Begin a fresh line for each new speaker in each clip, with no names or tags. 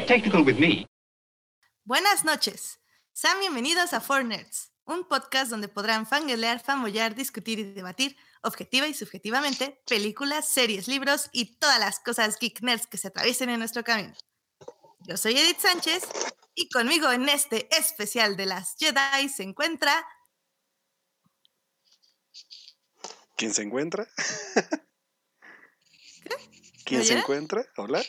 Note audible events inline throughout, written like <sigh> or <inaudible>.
Get technical with me.
Buenas noches. Sean bienvenidos a Four Nerds, un podcast donde podrán fangelear, fanboyar, discutir y debatir, objetiva y subjetivamente, películas, series, libros y todas las cosas geek nerds que se atraviesen en nuestro camino. Yo soy Edith Sánchez y conmigo en este especial de las Jedi se encuentra
¿Quién se encuentra?
¿Qué?
¿Quién
¿Me
se encuentra? Hola.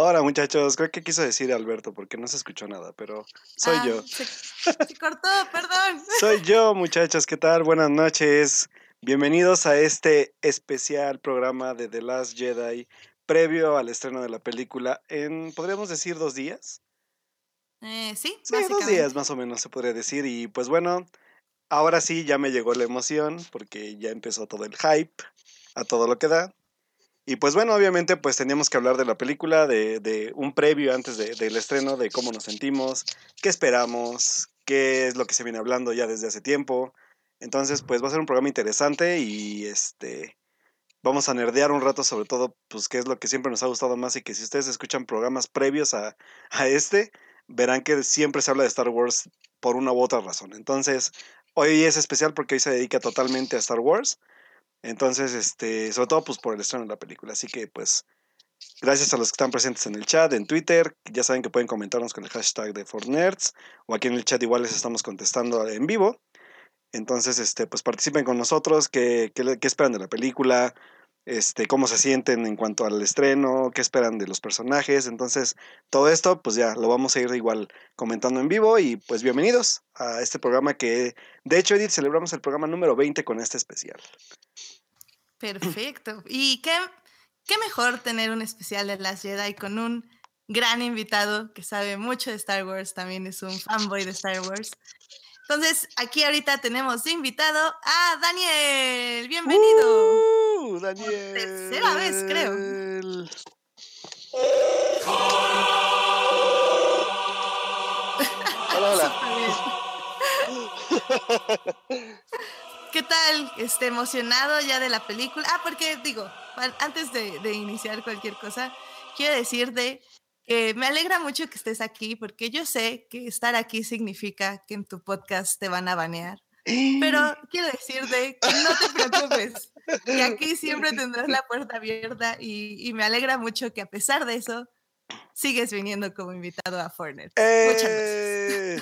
Hola muchachos, creo que quiso decir Alberto porque no se escuchó nada, pero soy
Ah,
yo.
Se, se cortó, perdón.
Soy <laughs> yo muchachos, ¿qué tal? Buenas noches. Bienvenidos a este especial programa de The Last Jedi previo al estreno de la película en, podríamos decir, dos días.
Eh, sí,
Sí, dos días más o menos se podría decir. Y pues bueno, ahora sí ya me llegó la emoción porque ya empezó todo el hype a todo lo que da. Y pues bueno, obviamente pues teníamos que hablar de la película, de, de un previo antes de- del estreno, de cómo nos sentimos, qué esperamos, qué es lo que se viene hablando ya desde hace tiempo. Entonces pues va a ser un programa interesante y este vamos a nerdear un rato sobre todo pues qué es lo que siempre nos ha gustado más y que si ustedes escuchan programas previos a, a este, verán que siempre se habla de Star Wars por una u otra razón. Entonces, hoy es especial porque hoy se dedica totalmente a Star Wars. Entonces, este, sobre todo pues por el estreno de la película. Así que pues gracias a los que están presentes en el chat, en Twitter. Ya saben que pueden comentarnos con el hashtag de Fortnerds. O aquí en el chat igual les estamos contestando en vivo. Entonces, este, pues participen con nosotros, qué, qué, qué esperan de la película, este, cómo se sienten en cuanto al estreno, qué esperan de los personajes. Entonces, todo esto, pues ya lo vamos a ir igual comentando en vivo. Y pues bienvenidos a este programa que, de hecho, Edith, celebramos el programa número 20 con este especial.
Perfecto. Y qué, qué mejor tener un especial de las Jedi con un gran invitado que sabe mucho de Star Wars, también es un fanboy de Star Wars. Entonces, aquí ahorita tenemos de invitado a Daniel. Bienvenido.
¡Uh, Daniel.
tercera vez, creo.
Hola, hola. <laughs>
¿Qué tal? Este, emocionado ya de la película. Ah, porque digo, antes de, de iniciar cualquier cosa, quiero decirte que me alegra mucho que estés aquí, porque yo sé que estar aquí significa que en tu podcast te van a banear. Pero <laughs> quiero decirte que no te preocupes, que aquí siempre <laughs> tendrás la puerta abierta y, y me alegra mucho que a pesar de eso sigues viniendo como invitado a Fortnite. Muchas gracias.
¡Eh!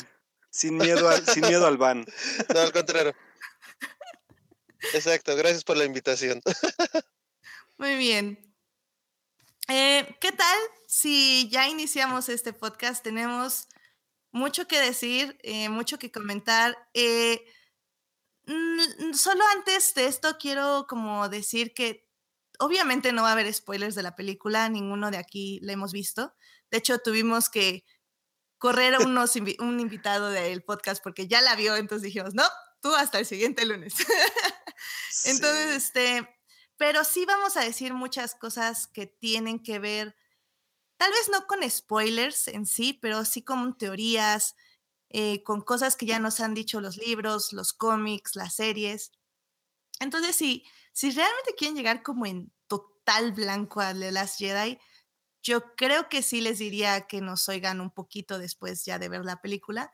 Sin miedo al, sin miedo al ban. <laughs>
No, al contrario. Exacto, gracias por la invitación.
Muy bien. Eh, ¿Qué tal si ya iniciamos este podcast? Tenemos mucho que decir, eh, mucho que comentar. Eh, solo antes de esto quiero como decir que obviamente no va a haber spoilers de la película, ninguno de aquí la hemos visto. De hecho, tuvimos que correr a unos invi- un invitado del podcast porque ya la vio, entonces dijimos, no, tú hasta el siguiente lunes. <laughs> Entonces,
Sí.
este, pero sí vamos a decir muchas cosas que tienen que ver, tal vez no con spoilers en sí, pero sí con teorías, eh, con cosas que ya nos han dicho los libros, los cómics, las series. Entonces, si, si realmente quieren llegar como en total blanco a The Last Jedi, yo creo que sí les diría que nos oigan un poquito después ya de ver la película,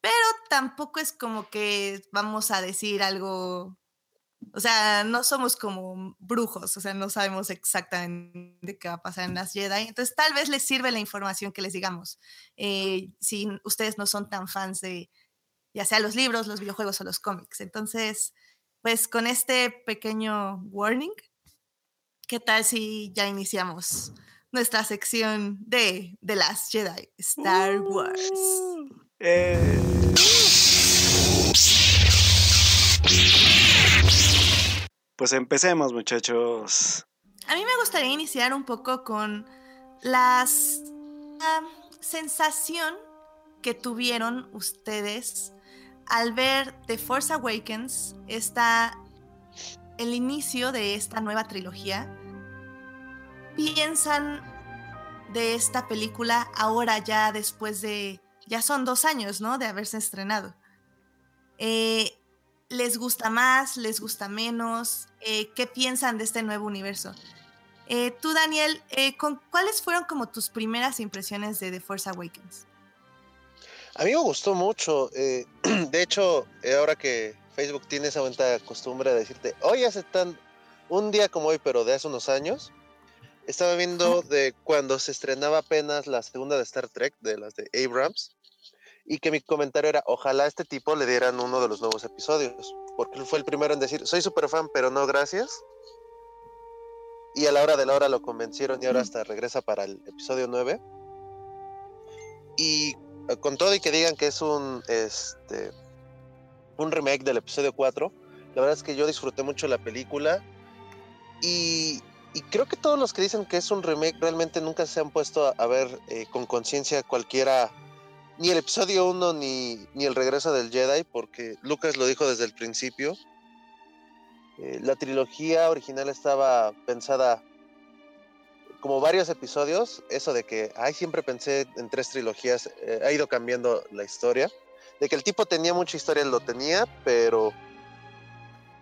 pero tampoco es como que vamos a decir algo o sea, no somos como brujos, o sea, no sabemos exactamente qué va a pasar en las Jedi. Entonces, tal vez les sirve la información que les digamos. eh, si ustedes no son tan fans de, ya sea los libros, los videojuegos o los cómics. Entonces, pues con este pequeño warning, ¿qué tal si ya iniciamos nuestra sección de The Last Jedi, Star Wars?
Eh, Pues empecemos, muchachos.
A mí me gustaría iniciar un poco con ah, sensación que tuvieron ustedes al ver The Force Awakens, está el inicio de esta nueva trilogía. ¿Piensan de esta película ahora ya después de, ya son dos años, ¿no? De haberse estrenado. Eh, ¿Les gusta más? ¿Les gusta menos? Eh, ¿Qué piensan de este nuevo universo? Eh, tú, Daniel, eh, ¿con, ¿cuáles fueron como tus primeras impresiones de The Force Awakens?
A mí me gustó mucho. <clears throat> de hecho, ahora que Facebook tiene esa buena costumbre de decirte, hoy hace tan un día como hoy, pero de hace unos años, estaba viendo de cuando se estrenaba apenas la segunda de Star Trek, de las de Abrams, y que mi comentario era, ojalá a este tipo le dieran uno de los nuevos episodios, porque él fue el primero en decir, soy súper fan, pero no gracias. Y a la hora de la hora lo convencieron y ahora hasta regresa para el episodio 9. Y eh, con todo y que digan que es un este un remake del episodio 4, la verdad es que yo disfruté mucho la película y, y creo que todos los que dicen que es un remake realmente nunca se han puesto a, a ver eh, con conciencia cualquiera, ni el episodio 1 ni, ni el regreso del Jedi, porque Lucas lo dijo desde el principio. Eh, la trilogía original estaba pensada como varios episodios, eso de que, ay, siempre pensé en tres trilogías, eh, ha ido cambiando la historia. De que el tipo tenía mucha historia, lo tenía, pero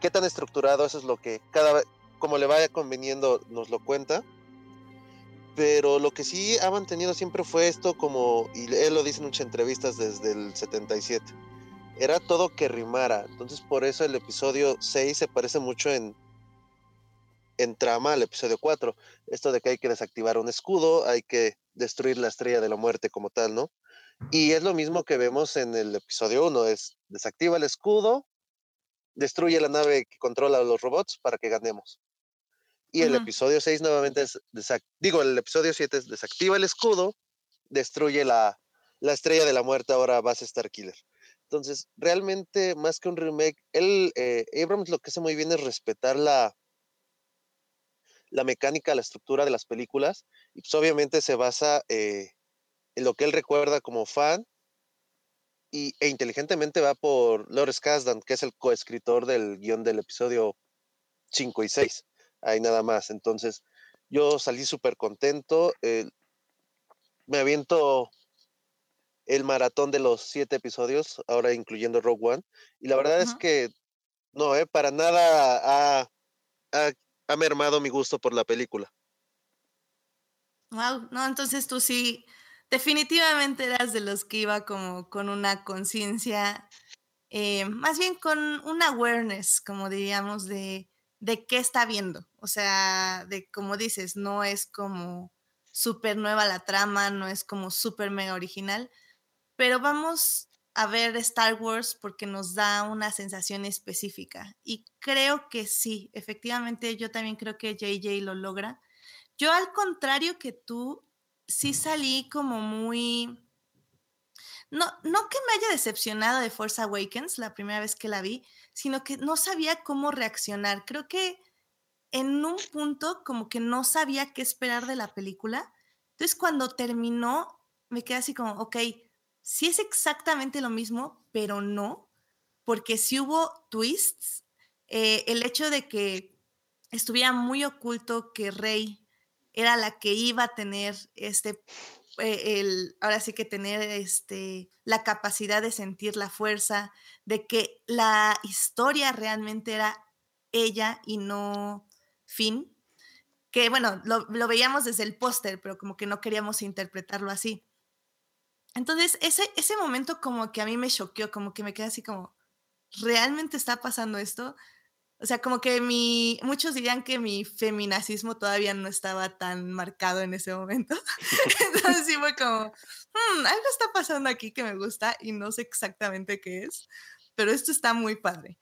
qué tan estructurado, eso es lo que cada como le vaya conveniendo, nos lo cuenta. Pero lo que sí ha mantenido siempre fue esto como, y él lo dice en muchas entrevistas desde el 77, era todo que rimara. Entonces por eso el episodio 6 se parece mucho en, trama al episodio 4. Esto de que hay que desactivar un escudo, hay que destruir la estrella de la muerte como tal, ¿no? Y es lo mismo que vemos en el episodio 1, es desactiva el escudo, destruye la nave que controla a los robots para que ganemos. Y el episodio 6 nuevamente es, digo, el episodio 7 es desactiva el escudo, destruye la, la estrella de la muerte, ahora base Star Killer. Entonces, realmente, más que un remake, él, eh, Abrams lo que hace muy bien es respetar la, la mecánica, la estructura de las películas, y pues obviamente se basa eh, en lo que él recuerda como fan, y, e inteligentemente va por Lawrence Kasdan, que es el coescritor del guion del episodio 5 y 6. Ahí nada más. Entonces, yo salí súper contento. eh, me aviento el maratón de los siete episodios, ahora incluyendo Rogue One. Y la verdad es que no, eh, para nada ha, ha- ha mermado mi gusto por la película.
Wow, no, entonces tú sí, definitivamente eras de los que iba como con una conciencia, eh, más bien con un awareness, como diríamos, de, de qué está viendo. O sea, de como dices, no es como súper nueva la trama, no es como súper mega original, pero vamos a ver Star Wars porque nos da una sensación específica. Y creo que sí, efectivamente, yo también creo que JJ lo logra. Yo al contrario que tú, sí salí como muy... No, no que me haya decepcionado de Force Awakens la primera vez que la vi, sino que no sabía cómo reaccionar. Creo que en un punto como que no sabía qué esperar de la película. Entonces cuando terminó, me quedé así como, ok, sí es exactamente lo mismo, pero no, porque sí hubo twists. Eh, el hecho de que estuviera muy oculto que Rey era la que iba a tener este, eh, el, ahora sí que tener este, la capacidad de sentir la fuerza, de que la historia realmente era ella y no Finn, que bueno, lo, veíamos desde el póster, pero como que no queríamos interpretarlo así. Entonces, ese, ese momento como que a mí me choqueó, como que me quedé así como, ¿realmente está pasando esto? O sea, como que mi, muchos dirían que mi feminacismo todavía no estaba tan marcado en ese momento. <laughs> Entonces sí fue como, hmm, algo está pasando aquí que me gusta y no sé exactamente qué es, pero esto está muy padre.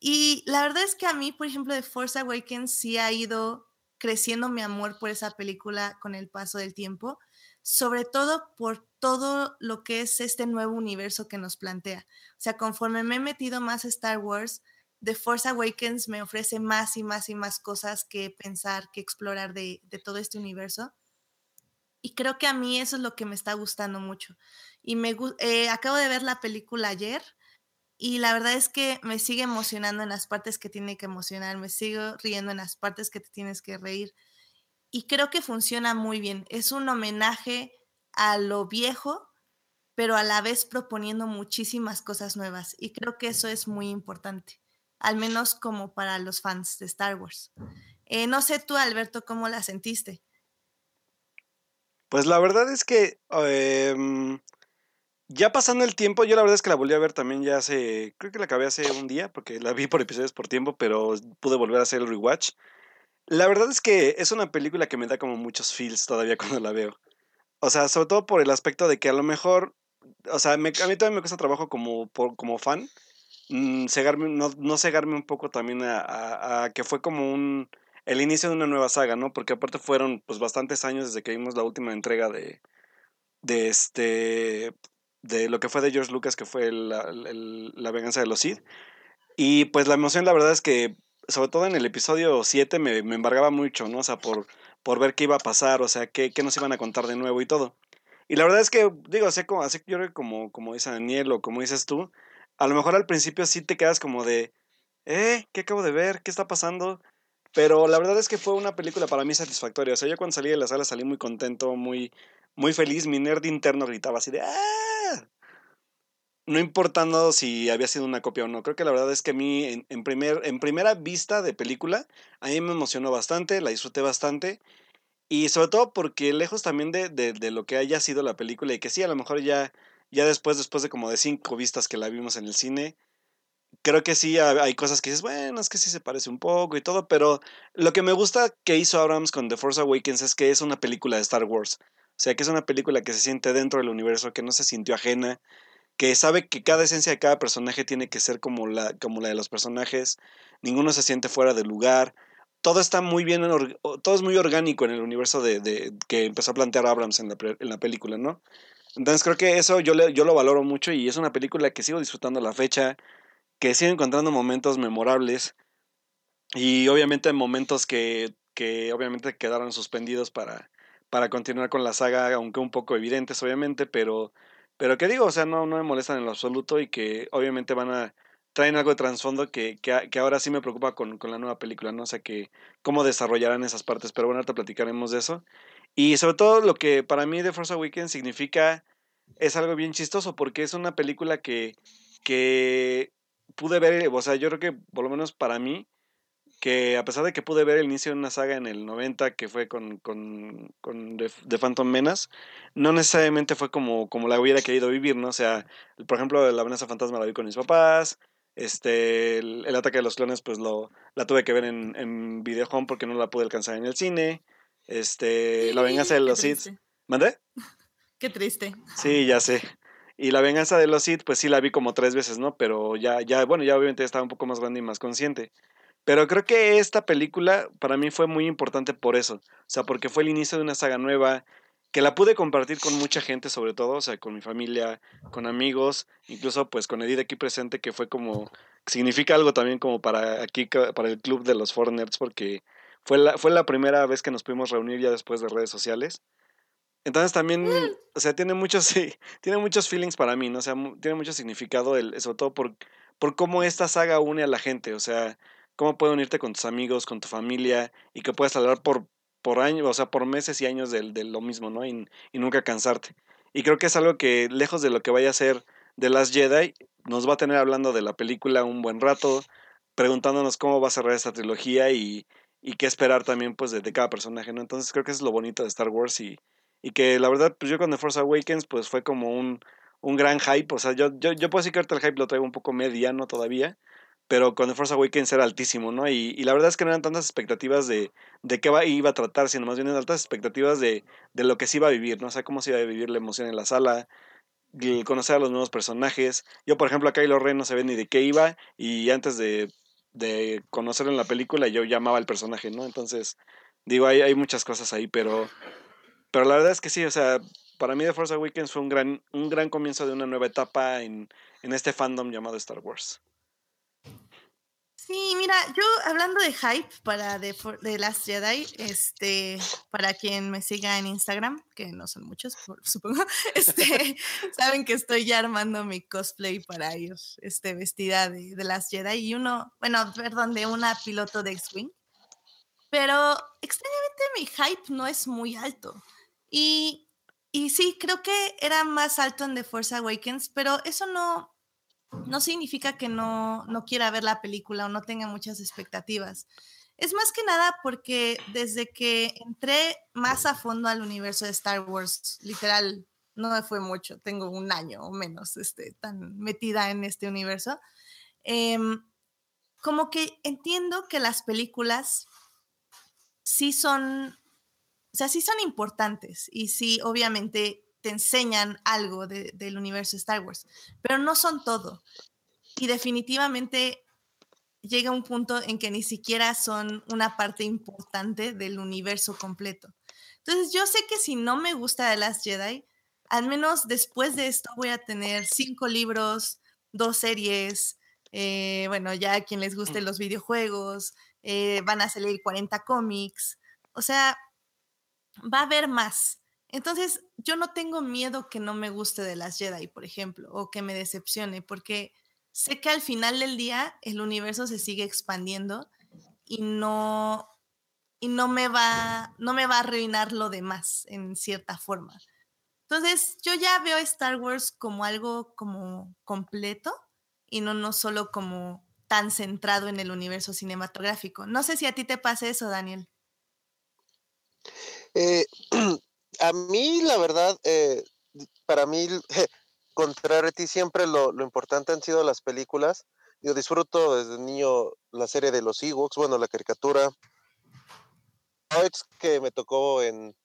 Y la verdad es que a mí, por ejemplo, de Force Awakens sí ha ido creciendo mi amor por esa película con el paso del tiempo, sobre todo por todo lo que es este nuevo universo que nos plantea. O sea, conforme me he metido más a Star Wars, The Force Awakens me ofrece más y más y más cosas que pensar, que explorar de, de todo este universo. Y creo que a mí eso es lo que me está gustando mucho. Y me eh, acabo de ver la película ayer y la verdad es que me sigue emocionando en las partes que tiene que emocionar, me sigo riendo en las partes que te tienes que reír. Y creo que funciona muy bien. Es un homenaje a lo viejo, pero a la vez proponiendo muchísimas cosas nuevas. Y creo que eso es muy importante, al menos como para los fans de Star Wars. Eh, no sé tú, Alberto, cómo la sentiste.
Pues la verdad es que em, ya pasando el tiempo, yo la verdad es que la volví a ver también ya hace, creo que la acabé hace un día, porque la vi por episodios por tiempo, pero pude volver a hacer el rewatch. La verdad es que es una película que me da como muchos feels todavía <laughs> cuando la veo. O sea, sobre todo por el aspecto de que a lo mejor, o sea, a mí todavía me cuesta trabajo como, como fan, mm, no, no, cegarme un poco también a, a, que fue como un, el inicio de una nueva saga, ¿no? Porque aparte fueron pues bastantes años desde que vimos la última entrega de, de este, de lo que fue de George Lucas, que fue la, la venganza de los Sith. Y pues la emoción, la verdad es que, sobre todo en el episodio 7, me, me embargaba mucho, ¿no? O sea, por por ver qué iba a pasar, o sea, qué, qué nos iban a contar de nuevo y todo. Y la verdad es que, digo, así así, yo creo que como, como dice Daniel o como dices tú, a lo mejor al principio sí te quedas como de, eh, ¿qué acabo de ver? ¿Qué está pasando? Pero la verdad es que fue una película para mí satisfactoria. O sea, yo cuando salí de la sala salí muy contento, muy, muy feliz. Mi nerd interno gritaba así de ¡Ah! No importando si había sido una copia o no. Creo que la verdad es que a mí, en, primer, en primera vista de película, a mí me emocionó bastante, la disfruté bastante. Y sobre todo porque lejos también de, de, lo que haya sido la película y que sí, a lo mejor ya, ya después, después de como de cinco vistas que la vimos en el cine, creo que sí hay cosas que dices, bueno, es que sí se parece un poco y todo, pero lo que me gusta que hizo Abrams con The Force Awakens es que es una película de Star Wars. O sea, que es una película que se siente dentro del universo, que no se sintió ajena, que sabe que cada esencia de cada personaje tiene que ser como la, como la de los personajes, ninguno se siente fuera de lugar, todo está muy bien, todo es muy orgánico en el universo de, que empezó a plantear Abrams en la, en la película, ¿no? Entonces creo que eso yo, le, yo lo valoro mucho y es una película que sigo disfrutando a la fecha, que sigo encontrando momentos memorables y obviamente momentos que, que obviamente quedaron suspendidos para, para continuar con la saga, aunque un poco evidentes obviamente, pero pero que digo, o sea, no, no me molestan en lo absoluto y que obviamente van a traen algo de trasfondo que, que, ahora sí me preocupa con, con, la nueva película, ¿no? O sea, que cómo desarrollarán esas partes, pero bueno, ahorita platicaremos de eso. Y sobre todo lo que para mí The Force Awakens significa es algo bien chistoso porque es una película que, que pude ver, o sea, yo creo que por lo menos para mí, que a pesar de que pude ver el inicio de una saga en el 90 que fue con, con, con The, Phantom Menace, no necesariamente fue como, como la hubiera querido vivir, ¿no? O sea, por ejemplo, La amenaza fantasma la vi con mis papás, este, el, ataque de los clones, pues lo, la tuve que ver en, en Video Home porque no la pude alcanzar en el cine, este, La venganza de <laughs> los Sith. ¿Mandé? <laughs>
Qué triste.
Sí, ya sé. Y la venganza de los Sith, pues sí la vi como tres veces, ¿no? Pero ya, ya, bueno, ya obviamente estaba un poco más grande y más consciente. Pero creo que esta película para mí fue muy importante por eso. O sea, porque fue el inicio de una saga nueva que la pude compartir con mucha gente, sobre todo, o sea, con mi familia, con amigos, incluso pues con Edith aquí presente, que fue como, significa algo también como para aquí, para el club de los Foreigners, porque fue la, fue la primera vez que nos pudimos reunir ya después de redes sociales. Entonces también, mm. o sea, tiene muchos, <laughs> sí, tiene muchos feelings para mí, ¿no? O sea, tiene mucho significado, el, sobre todo por, por cómo esta saga une a la gente, o sea, cómo puedes unirte con tus amigos, con tu familia y que puedes hablar por, por años, o sea, por meses y años de, lo mismo, ¿no? Y, nunca cansarte. Y creo que es algo que, lejos de lo que vaya a ser The Last Jedi, nos va a tener hablando de la película un buen rato, preguntándonos cómo va a cerrar esta trilogía y, y qué esperar también, pues, de, cada personaje, ¿no? Entonces creo que eso es lo bonito de Star Wars y, y que la verdad, pues yo con The Force Awakens, pues fue como un, un gran hype, o sea, yo, yo, yo puedo decir que ahorita el hype lo traigo un poco mediano todavía, pero con The Force Awakens era altísimo, ¿no? Y, y, la verdad es que no eran tantas expectativas de, de qué iba a tratar, sino más bien eran altas expectativas de, de, lo que se iba a vivir, ¿no? O sea, cómo se iba a vivir la emoción en la sala, conocer a los nuevos personajes. Yo, por ejemplo, a Kylo Ren no sabía ni de qué iba, y antes de, de conocerlo en la película, yo llamaba al personaje, ¿no? Entonces, digo, hay, hay muchas cosas ahí, pero, pero la verdad es que sí, o sea, para mí The Force Awakens fue un gran, un gran comienzo de una nueva etapa en, en este fandom llamado Star Wars.
Sí, mira, yo hablando de hype para The, Last Jedi, este, para quien me siga en Instagram, que no son muchos, <laughs> supongo, este, <laughs> saben que estoy ya armando mi cosplay para ir este, vestida de The Last Jedi y uno, bueno, perdón, de una piloto de X-Wing. Pero extrañamente mi hype no es muy alto. Y, y sí, creo que era más alto en The Force Awakens, pero eso no, no significa que no, no quiera ver la película o no tenga muchas expectativas. Es más que nada porque desde que entré más a fondo al universo de Star Wars, literal, no fue mucho, tengo un año o menos este, tan metida en este universo, em, como que entiendo que las películas sí son, o sea, sí son importantes y sí, obviamente, te enseñan algo del universo de Star Wars, pero no son todo. Y definitivamente llega un punto en que ni siquiera son una parte importante del universo completo. Entonces yo sé que si no me gusta The Last Jedi, al menos después de esto voy a tener cinco libros, dos series, eh, bueno, ya a quien les gusten los videojuegos, eh, van a salir 40 cómics, o sea, va a haber más. Entonces, yo no tengo miedo que no me guste de las Jedi, por ejemplo, o que me decepcione, porque sé que al final del día el universo se sigue expandiendo y no, y no me va, no me va a arruinar lo demás en cierta forma. Entonces, yo ya veo Star Wars como algo como completo y no, no solo como tan centrado en el universo cinematográfico. No sé si a ti te pasa eso, Daniel.
Eh, <clears throat> a mí, la verdad, eh, para mí, <laughs> contrario a ti, siempre lo, importante han sido las películas. Yo disfruto desde niño la serie de los Ewoks, bueno, la caricatura. Es que me tocó en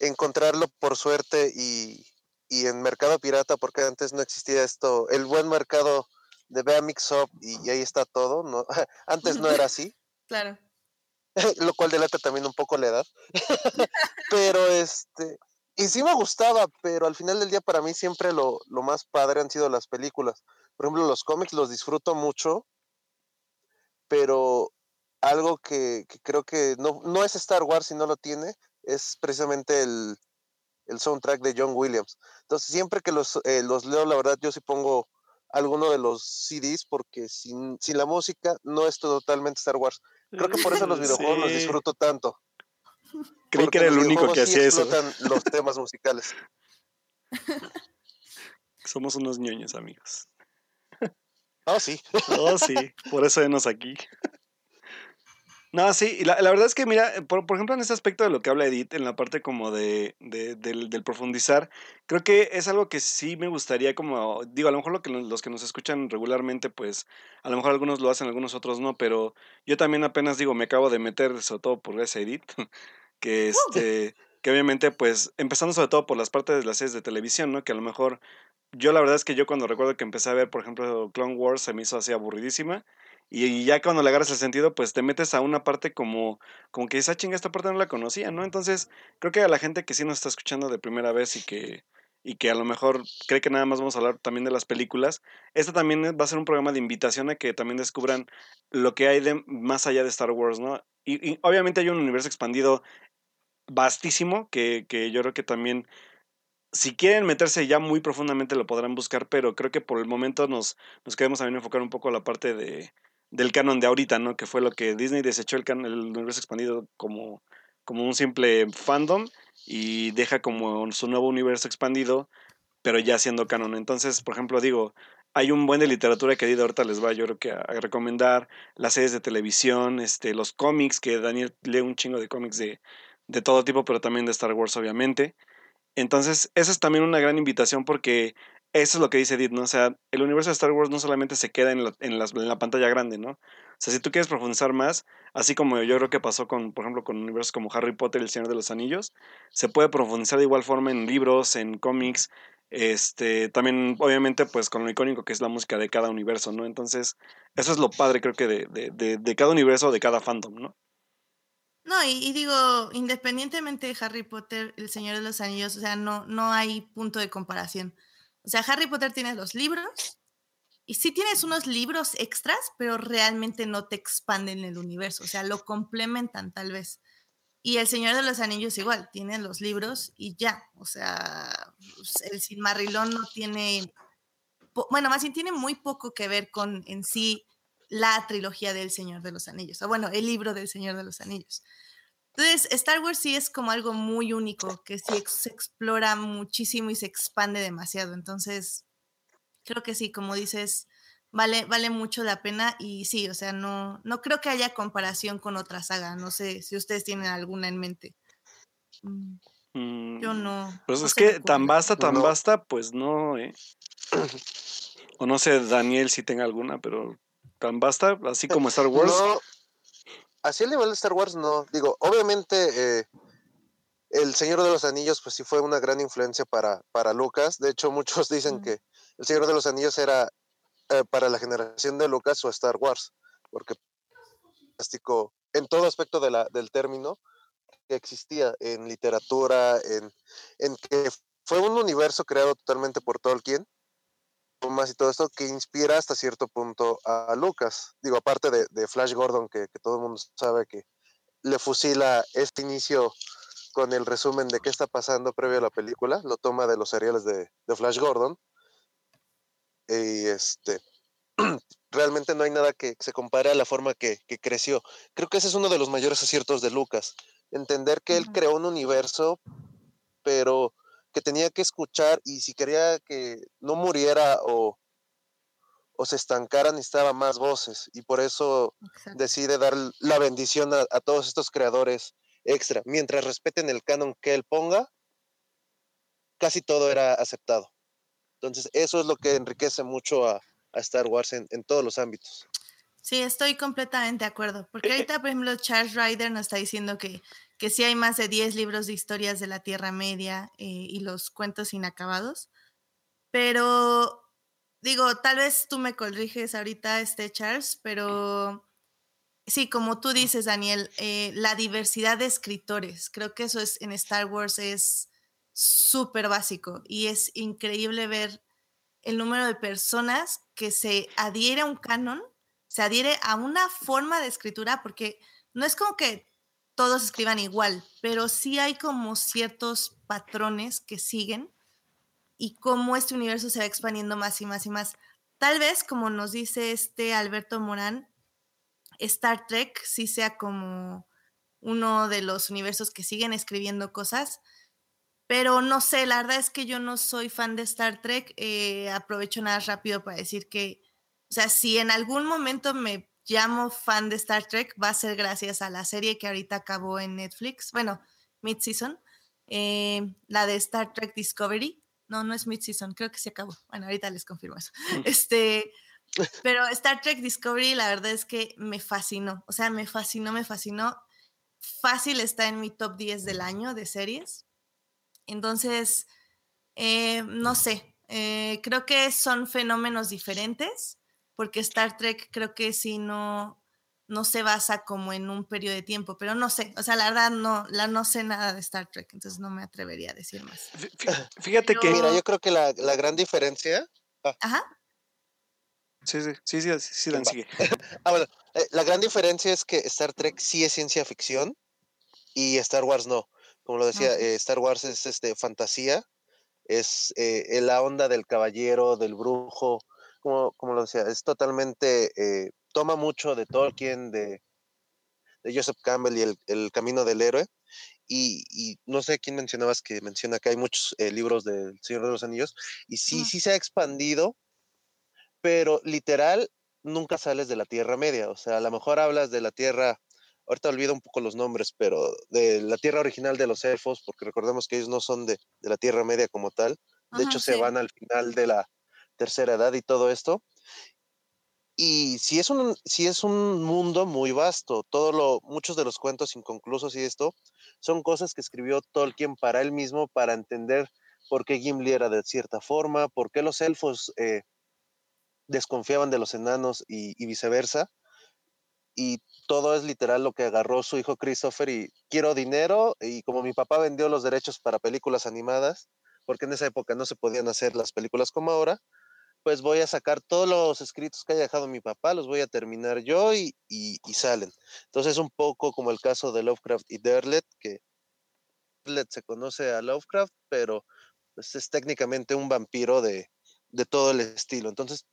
encontrarlo por suerte y, en Mercado Pirata, porque antes no existía esto, el buen mercado de Bea Mix Up y, ahí está todo. ¿no? <laughs> antes no era <laughs> así.
Claro. <laughs>
Lo cual delata también un poco la edad. <laughs> Pero este, y sí me gustaba, pero al final del día para mí siempre lo, más padre han sido las películas. Por ejemplo, los cómics los disfruto mucho, pero algo que, creo que no, no, es Star Wars si no lo tiene, es precisamente el, soundtrack de John Williams. Entonces, siempre que los, eh, los leo, la verdad, yo sí pongo alguno de los CDs porque sin, sin la música no es totalmente Star Wars. Creo que por eso los <laughs> videojuegos los disfruto tanto. <laughs>
Creí que era el único que hacía eso.
los <laughs> temas musicales.
Somos unos ñoños, amigos.
Oh, sí.
Oh, sí. Por eso venos aquí. No, sí, la, la, verdad es que, mira, por, ejemplo, en ese aspecto de lo que habla Edith, en la parte como de, del, profundizar, creo que es algo que sí me gustaría como, digo, a lo mejor lo que los que nos escuchan regularmente, pues, a lo mejor algunos lo hacen, algunos otros no, pero yo también apenas digo, me acabo de meter, sobre todo por esa Edith, <laughs> que este, que obviamente, pues, empezando sobre todo por las partes de las series de televisión, ¿no? Que a lo mejor, yo la verdad es que yo cuando recuerdo que empecé a ver, por ejemplo, Clone Wars, se me hizo así aburridísima y ya cuando le agarras el sentido, pues te metes a una parte como, como que esa ah, chinga, esta parte no la conocía, ¿no? Entonces, creo que a la gente que sí nos está escuchando de primera vez y que, y que a lo mejor cree que nada más vamos a hablar también de las películas, esta también va a ser un programa de invitación a que también descubran lo que hay de más allá de Star Wars, ¿no? Y, y obviamente hay un universo expandido vastísimo que, que yo creo que también si quieren meterse ya muy profundamente lo podrán buscar, pero creo que por el momento nos, nos queremos también enfocar un poco a la parte de, del canon de ahorita, ¿no? Que fue lo que Disney desechó el, el universo expandido como, como un simple fandom y deja como su nuevo universo expandido, pero ya siendo canon. Entonces, por ejemplo, digo, hay un buen de literatura que ahorita les va yo creo que a, recomendar, las series de televisión, este, los cómics, que Daniel lee un chingo de cómics de, de todo tipo, pero también de Star Wars, obviamente. Entonces, esa es también una gran invitación porque eso es lo que dice Edith, ¿no? O sea, el universo de Star Wars no solamente se queda en la, en, la, pantalla grande, ¿no? O sea, si tú quieres profundizar más, así como yo creo que pasó con, por ejemplo, con universos como Harry Potter y El Señor de los Anillos, se puede profundizar de igual forma en libros, en cómics, este, también obviamente pues con lo icónico que es la música de cada universo, ¿no? Entonces, eso es lo padre creo que de, de, de, de cada universo, de cada fandom, ¿no?
No, y, digo, independientemente de Harry Potter, El Señor de los Anillos, o sea, no, no hay punto de comparación. O sea, Harry Potter tiene los libros y sí tienes unos libros extras, pero realmente no te expanden el universo, o sea, lo complementan tal vez. Y El Señor de los Anillos igual, tiene los libros y ya, o sea, pues, el Silmarillion no tiene, bueno, más bien tiene muy poco que ver con en sí la trilogía del Señor de los Anillos, o bueno, el libro del Señor de los Anillos. Entonces, Star Wars sí es como algo muy único, que sí se explora muchísimo y se expande demasiado. Entonces, creo que sí, como dices, vale, vale mucho la pena y sí, o sea, no, no creo que haya comparación con otra saga. No sé si ustedes tienen alguna en mente. Mm, Yo
Mm,
no.
Pues
no
es que tan basta, tan
No.
basta, pues no, ¿eh? <clears throat> O no sé, Daniel, si tenga alguna, pero tan basta, así como Star Wars.
No, así el nivel de Star Wars no. Digo, obviamente eh, El Señor de los Anillos pues sí fue una gran influencia para, para Lucas. De hecho, muchos <laughs> dicen
Mm.
que El Señor de los Anillos era eh, para la generación de Lucas o Star Wars, porque fantástico en todo aspecto de la, del término que existía en literatura, en, en que fue un universo creado totalmente por Tolkien, y todo esto que inspira hasta cierto punto a, Lucas. Digo, aparte de, de Flash Gordon, que, que, todo el mundo sabe que le fusila este inicio con el resumen de qué está pasando previo a la película, lo toma de los seriales de, de Flash Gordon. Y este, <clears throat> realmente no hay nada que se compare a la forma que, que, creció. Creo que ese es uno de los mayores aciertos de Lucas, entender que él creó un universo, pero que tenía que escuchar y si quería que no muriera o, o se estancara necesitaba más voces y por eso Exacto. decide dar la bendición a, a, todos estos creadores extra. Mientras respeten el canon que él ponga, casi todo era aceptado. Entonces eso es lo que enriquece mucho a, a Star Wars en, en, todos los ámbitos.
Sí, estoy completamente de acuerdo, porque <laughs> ahorita, por ejemplo, Charles Ryder nos está diciendo que, que sí hay más de 10 libros de historias de la Tierra Media eh, y los cuentos inacabados, pero digo, tal vez tú me corriges ahorita, este Charles, pero sí, como tú dices, Daniel, eh, la diversidad de escritores, creo que eso es en Star Wars es súper básico y es increíble ver el número de personas que se adhiere a un canon, se adhiere a una forma de escritura, porque no es como que todos escriban igual, pero sí hay como ciertos patrones que siguen y cómo este universo se va expandiendo más y más y más. Tal vez, como nos dice este Alberto Morán, Star Trek sí sea como uno de los universos que siguen escribiendo cosas, pero no sé, la verdad es que yo no soy fan de Star Trek. Eh, aprovecho nada rápido para decir que, o sea, si en algún momento me llamo fan de Star Trek, va a ser gracias a la serie que ahorita acabó en Netflix, bueno, mid-season, eh, la de Star Trek Discovery. No, no es mid-season, creo que se acabó. Bueno, ahorita les confirmo eso. <laughs> Este, pero Star Trek Discovery, la verdad es que me fascinó. O sea, me fascinó, me fascinó. Fácil está en mi top 10 del año de series. Entonces, eh, no sé, eh, creo que son fenómenos diferentes, porque Star Trek creo que sí no, no se basa como en un periodo de tiempo, pero no sé, o sea, la verdad no, la, no sé nada de Star Trek, entonces no me atrevería a decir más. <clears throat>
Fíjate
pero, que... Mira, yo creo que la, la gran diferencia...
Ah. Ajá.
Sí, sí, sí, sí, sí, sí Dan, sigue. <laughs>
ah, bueno, eh, la gran diferencia es que Star Trek sí es ciencia ficción y Star Wars no como lo decía, eh, Star Wars es este, fantasía, es eh, la onda del caballero, del brujo, como, como lo decía, es totalmente, eh, toma mucho de Tolkien, de, de Joseph Campbell y el, el camino del héroe. Y, y, no sé quién mencionabas que menciona que hay muchos eh, libros del Señor de los Anillos, y sí, sí se ha expandido, pero literal nunca sales de la Tierra Media, o sea, a lo mejor hablas de la Tierra ahorita olvido un poco los nombres, pero de la tierra original de los elfos, porque recordemos que ellos no son de, de la Tierra Media como tal, de Ajá, hecho sí. se van al final de la tercera edad y todo esto. Y si es un, si es un mundo muy vasto, todo lo, muchos de los cuentos inconclusos y esto son cosas que escribió Tolkien para él mismo, para entender por qué Gimli era de cierta forma, por qué los elfos eh, desconfiaban de los enanos y, y viceversa y todo es literal lo que agarró su hijo Christopher y quiero dinero y como mi papá vendió los derechos para películas animadas, porque en esa época no se podían hacer las películas como ahora, pues voy a sacar todos los escritos que haya dejado mi papá, los voy a terminar yo y, salen. Entonces es un poco como el caso de Lovecraft y Derlet, que Derlet se conoce a Lovecraft, pero pues es técnicamente un vampiro de, de todo el estilo. Entonces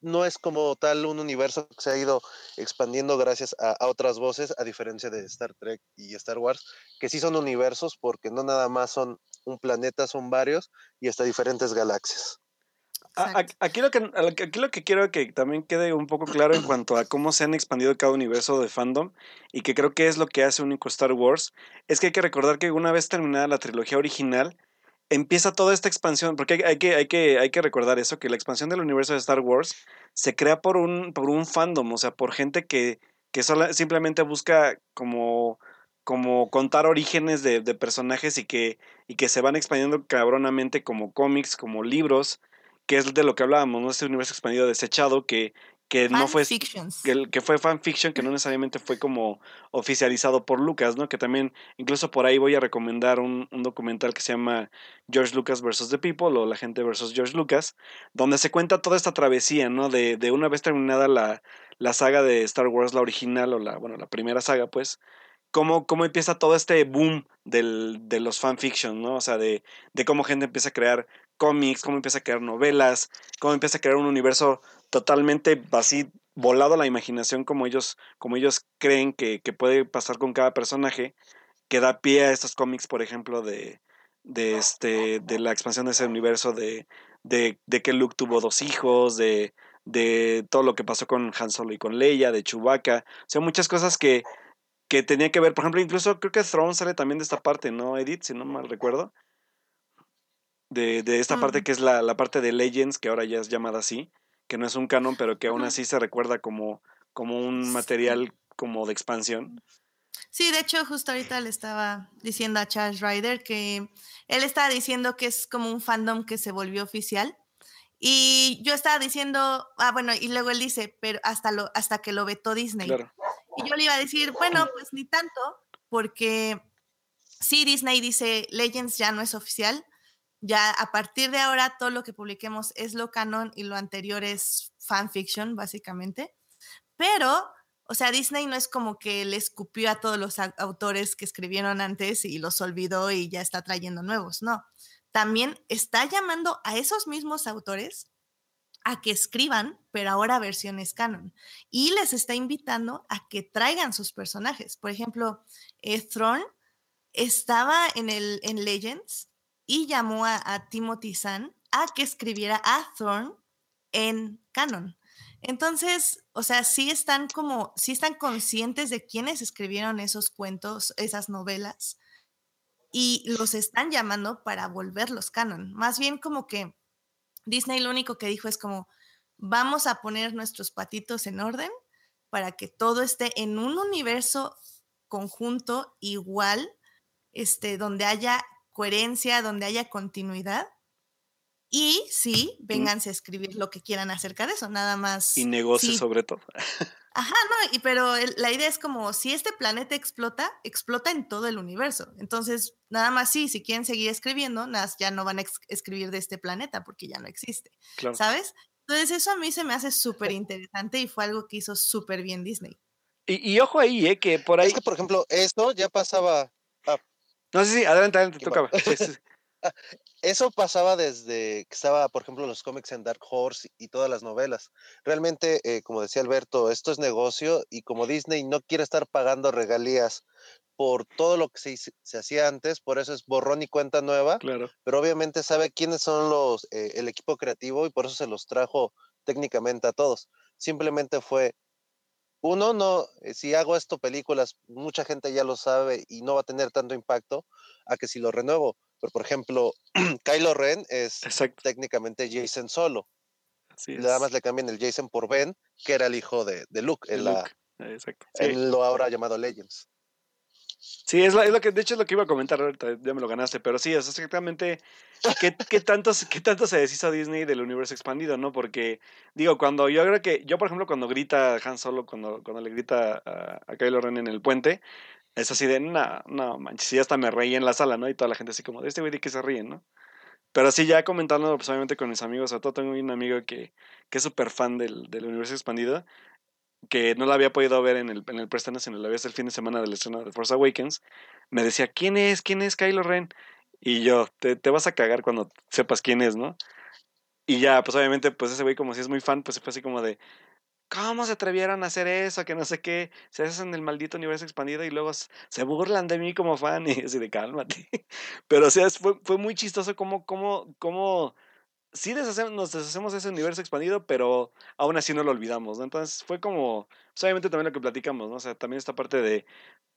no es como tal un universo que se ha ido expandiendo gracias a, a, otras voces, a diferencia de Star Trek y Star Wars, que sí son universos porque no nada más son un planeta, son varios y hasta diferentes galaxias.
Aquí lo, que, aquí lo que quiero que también quede un poco claro en cuanto a cómo se han expandido cada universo de fandom y que creo que es lo que hace único Star Wars, es que hay que recordar que una vez terminada la trilogía original, empieza toda esta expansión, porque hay, que, hay, que, hay que recordar eso, que la expansión del universo de Star Wars se crea por un, por un fandom, o sea, por gente que, que simplemente busca como como contar orígenes de, de, personajes y que, y que se van expandiendo cabronamente como cómics, como libros, que es de lo que hablábamos, ¿no? Este universo expandido desechado que, que no fue que, que, fue fanfiction, que no necesariamente fue como oficializado por Lucas, ¿no? Que también, incluso por ahí voy a recomendar un, un, documental que se llama George Lucas versus the People o La gente versus George Lucas, donde se cuenta toda esta travesía, ¿no? De, de una vez terminada la, la saga de Star Wars, la original, o la, bueno, la primera saga, pues, cómo, cómo empieza todo este boom del, de los fanfiction, ¿no? O sea, de, de cómo gente empieza a crear cómics, cómo empieza a crear novelas, cómo empieza a crear un universo totalmente así volado a la imaginación como ellos, como ellos creen que, que puede pasar con cada personaje, que da pie a estos cómics, por ejemplo, de, de, este, de la expansión de ese universo, de, de, de que Luke tuvo dos hijos, de, de todo lo que pasó con Han Solo y con Leia, de Chewbacca, o sea, muchas cosas que, que tenía que ver, por ejemplo, incluso creo que Throne sale también de esta parte, ¿no, Edith? Si no mal recuerdo. De, de esta parte que es la, la, parte de Legends, que ahora ya es llamada así, que no es un canon, pero que aún así se recuerda como, como un material como de expansión.
Sí, de hecho, justo ahorita le estaba diciendo a Charles Ryder que él estaba diciendo que es como un fandom que se volvió oficial. Y yo estaba diciendo, ah, bueno, y luego él dice, pero hasta, lo, hasta que lo vetó Disney. Claro. Y yo le iba a decir, bueno, pues ni tanto, porque sí, Disney dice, Legends ya no es oficial, ya a partir de ahora todo lo que publiquemos es lo canon y lo anterior es fanfiction, básicamente. Pero, o sea, Disney no es como que le escupió a todos los autores que escribieron antes y los olvidó y ya está trayendo nuevos, no. También está llamando a esos mismos autores a que escriban, pero ahora versiones canon. Y les está invitando a que traigan sus personajes. Por ejemplo, eh, estaba en, el, en Legends y llamó a, Timothy Zahn a que escribiera a Thorn en canon. Entonces, o sea, sí están como, sí están conscientes de quiénes escribieron esos cuentos, esas novelas, y los están llamando para volverlos canon. Más bien como que Disney lo único que dijo es como, vamos a poner nuestros patitos en orden para que todo esté en un universo conjunto igual, este, donde haya coherencia, donde haya continuidad. Y sí, vénganse a escribir lo que quieran acerca de eso, nada más.
Y negocio sobre todo.
Ajá, no, y, pero la idea es como si este planeta explota, explota en todo el universo. Entonces, nada más sí, si quieren seguir escribiendo, nada, ya no van a escribir de este planeta porque ya no existe. ¿Sabes? Entonces, eso a mí se me hace súper interesante y fue algo que hizo súper bien Disney.
Y, ojo ahí, ¿eh? Que por ahí. Es
que, por ejemplo, esto ya pasaba.
No, sí, sí, adelante, adelante, tocaba. <laughs>
Eso pasaba desde que estaba, por ejemplo, los cómics en Dark Horse y todas las novelas. Realmente, eh, como decía Alberto, esto es negocio y como Disney no quiere estar pagando regalías por todo lo que se, se hacía antes, por eso es borrón y cuenta nueva.
Claro.
Pero obviamente sabe quiénes son los eh, el equipo creativo y por eso se los trajo técnicamente a todos. Simplemente fue uno, no, eh, si hago esto películas, mucha gente ya lo sabe y no va a tener tanto impacto a que si lo renuevo. Pero, por ejemplo, <clears throat> Kylo Ren es técnicamente Jason solo. y nada más le cambian el Jason por Ben, que era el hijo de, de Luke, en, La, en lo ahora llamado Legends.
Sí, es, lo que, de hecho es lo que iba a comentar ahorita, ya me lo ganaste, pero sí, es exactamente qué, tanto, qué tanto se deshizo Disney del universo expandido, ¿no? Porque, digo, cuando yo creo que, yo por ejemplo, cuando grita Han Solo, cuando, cuando le grita a, a Kylo Ren en el puente, es así de, no, no, manches, y hasta me reí en la sala, ¿no? Y toda la gente así como, de este güey que se ríen, ¿no? Pero sí, ya comentando, pues obviamente con mis amigos, sobre todo tengo un amigo que, que es súper fan del, del universo expandido, que no la había podido ver en el, en el Preston, sino la había visto el fin de semana del estreno de Force Awakens, me decía, ¿quién es? ¿Quién es Kylo Ren? Y yo, te, te vas a cagar cuando sepas quién es, ¿no? Y ya, pues obviamente, pues ese güey como si es muy fan, pues fue así como de, ¿Cómo se atrevieron a hacer eso? Que no sé qué. Se hacen el maldito universo expandido y luego se burlan de mí como fan. <laughs> Y así de cálmate. <laughs> Pero o sea, fue, fue muy chistoso cómo, cómo, cómo sí deshacemos, nos deshacemos de ese universo expandido, pero aún así no lo olvidamos, ¿no? Entonces fue como, pues, obviamente también lo que platicamos, ¿no? O sea, también esta parte de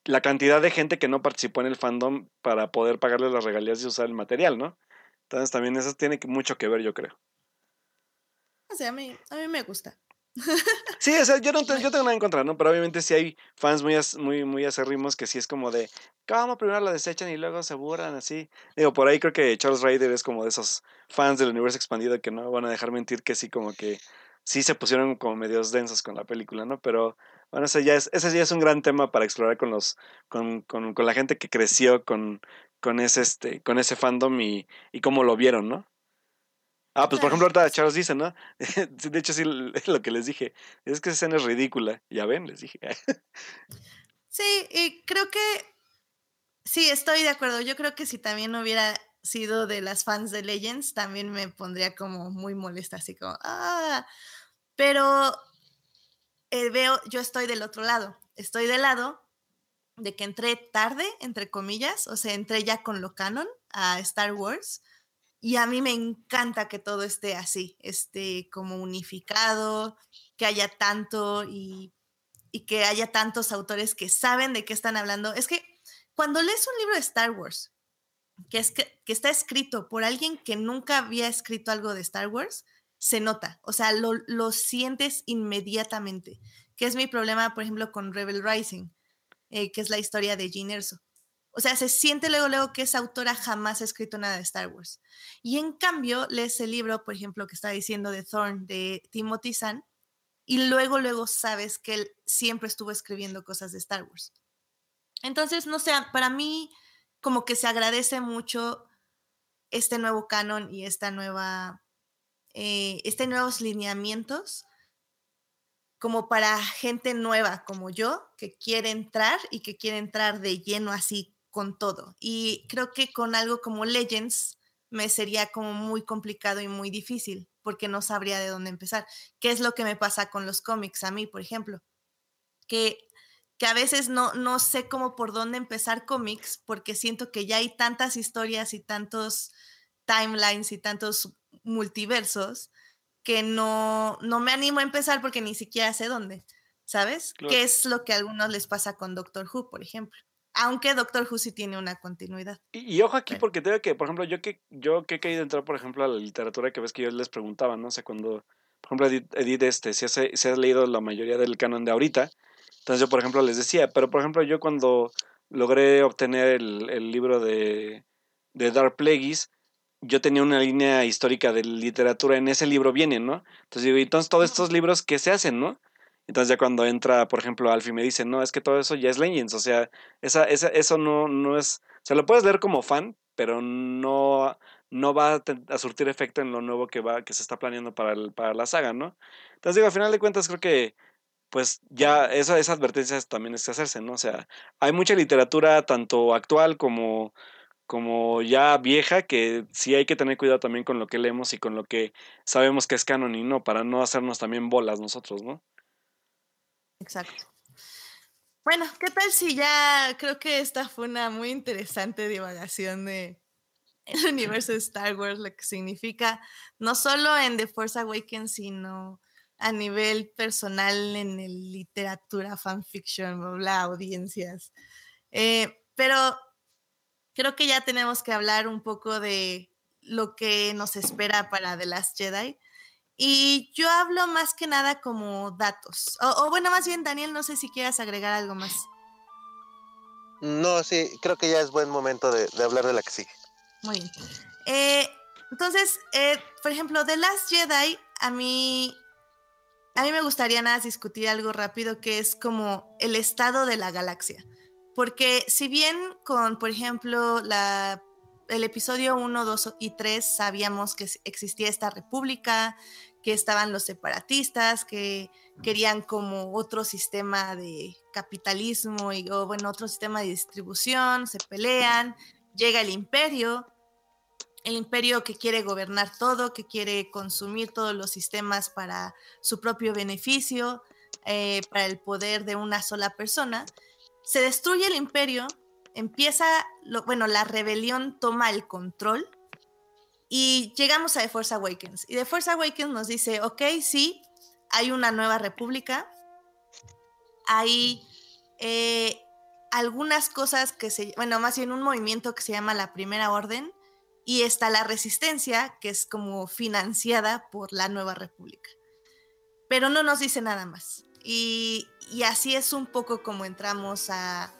la cantidad de gente que no participó en el fandom para poder pagarle las regalías y usar el material, ¿no? Entonces también eso tiene mucho que ver, yo creo.
O sea, a mí, a mí me gusta.
Sí, o sea, yo no <laughs> tengo, yo tengo nada en contra, ¿no? Pero obviamente sí hay fans muy, muy, muy acérrimos que sí es como de, ¿cómo primero la desechan y luego se burlan así? Digo, por ahí creo que Charles Ryder es como de esos fans del universo expandido que no van a dejar mentir que sí como que sí se pusieron como medios densos con la película, ¿no? Pero bueno, ese ya es, ese ya es un gran tema para explorar con los, con, con, con la gente que creció con, con ese, este, con ese fandom y, y cómo lo vieron, ¿no? Ah, pues por ejemplo, ahorita <laughs> Charles dice, ¿no? <laughs> De hecho, sí, <laughs> lo que les dije. Es que esa escena es ridícula. Ya ven, les dije.
Sí, y creo que sí, estoy de acuerdo. Yo creo que si también hubiera sido de las fans de Legends, también me pondría como muy molesta, así como, ah, pero eh, veo, yo estoy del otro lado. Estoy del lado de que entré tarde, entre comillas, o sea, entré ya con lo canon a Star Wars y a mí me encanta que todo esté así, esté como unificado, que haya tanto y, que haya tantos autores que saben de qué están hablando. Es que cuando lees un libro de Star Wars, que, es que, está escrito por alguien que nunca había escrito algo de Star Wars, se nota, o sea, lo, sientes inmediatamente, que es mi problema, por ejemplo, con Rebel Rising, eh, que es la historia de Jean Erso o sea, se siente luego, luego que esa autora jamás ha escrito nada de Star Wars. Y en cambio, lees el libro, por ejemplo, que está diciendo de Thorn, de Timothy Zahn, y luego, luego sabes que él siempre estuvo escribiendo cosas de Star Wars. Entonces, no sé, para mí como que se agradece mucho este nuevo canon y esta nueva, eh, este nuevos lineamientos como para gente nueva como yo que quiere entrar y que quiere entrar de lleno así con todo. Y creo que con algo como Legends me sería como muy complicado y muy difícil porque no sabría de dónde empezar. ¿Qué es lo que me pasa con los cómics a mí, por ejemplo? Que, que a veces no, no sé cómo por dónde empezar cómics porque siento que ya hay tantas historias y tantos timelines y tantos multiversos que no, no me animo a empezar porque ni siquiera sé dónde, ¿sabes? ¿Qué es lo que a algunos les pasa con Doctor Who, por ejemplo? Aunque Doctor Who sí tiene una continuidad.
Y, ojo aquí, porque tengo que, por ejemplo, yo que, yo que he querido entrar, por ejemplo, a la literatura que ves que yo les preguntaba, ¿no? sé, cuando, por ejemplo, Edith, este, si has, si has leído la mayoría del canon de ahorita, entonces yo, por ejemplo, les decía, pero por ejemplo, yo cuando logré obtener el, el libro de, de Dark Plagueis, yo tenía una línea histórica de literatura, en ese libro viene, ¿no? Entonces digo, entonces todos estos libros, ¿qué se hacen, no? Entonces ya cuando entra, por ejemplo, Alfie me dice, no, es que todo eso ya es Legends, o sea, esa, esa, eso no, no es, o sea, lo puedes leer como fan, pero no, no va a, surtir efecto en lo nuevo que va, que se está planeando para, el, para la saga, ¿no? Entonces digo, al final de cuentas creo que pues ya esa, esa advertencia también es que hacerse, ¿no? O sea, hay mucha literatura tanto actual como, como ya vieja que sí hay que tener cuidado también con lo que leemos y con lo que sabemos que es canon y no, para no hacernos también bolas nosotros, ¿no?
Exacto. Bueno, ¿qué tal si ya creo que esta fue una muy interesante divagación de el universo de Star Wars, lo que significa no solo en The Force Awakens, sino a nivel personal en el literatura, fanfiction, bla, audiencias. Eh, pero creo que ya tenemos que hablar un poco de lo que nos espera para The Last Jedi. Y yo hablo más que nada como datos. O, bueno, más bien, Daniel, no sé si quieras agregar algo más.
No, sí, creo que ya es buen momento de, hablar de la que sigue.
Muy bien. Eh, entonces, eh, por ejemplo, The Last Jedi, a mí, a mí me gustaría nada discutir algo rápido que es como el estado de la galaxia. Porque si bien con, por ejemplo, la el episodio 1, 2 y 3 sabíamos que existía esta república, que estaban los separatistas, que querían como otro sistema de capitalismo y, o bueno, otro sistema de distribución, se pelean, llega el imperio, el imperio que quiere gobernar todo, que quiere consumir todos los sistemas para su propio beneficio, eh, para el poder de una sola persona. Se destruye el imperio, empieza, bueno, la rebelión toma el control Y llegamos a The Force Awakens. Y The Force Awakens nos dice, ok, sí, hay una nueva república. Hay eh, algunas cosas que se, bueno, más bien un movimiento que se llama la Primera Orden. Y está la resistencia, que es como financiada por la nueva república. Pero no nos dice nada más. Y, y así es un poco como entramos a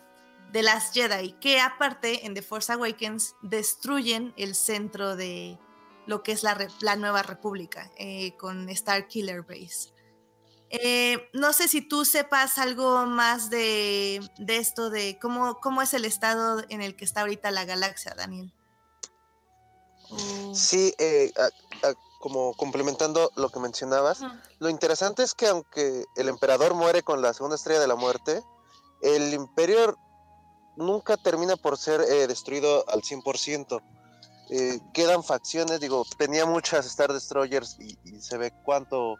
The Last Jedi, que aparte en The Force Awakens destruyen el centro de lo que es la, la nueva república eh, con Star Killer Base. Eh, no sé si tú sepas algo más de, de esto, de cómo, cómo es el estado en el que está ahorita la galaxia, Daniel.
Sí, eh, como complementando lo que mencionabas, lo interesante es que aunque el emperador muere con la segunda estrella de la muerte, el imperio nunca termina por ser eh, destruido al 100%. Eh, quedan facciones, digo, tenía muchas Star Destroyers y, se ve cuánto,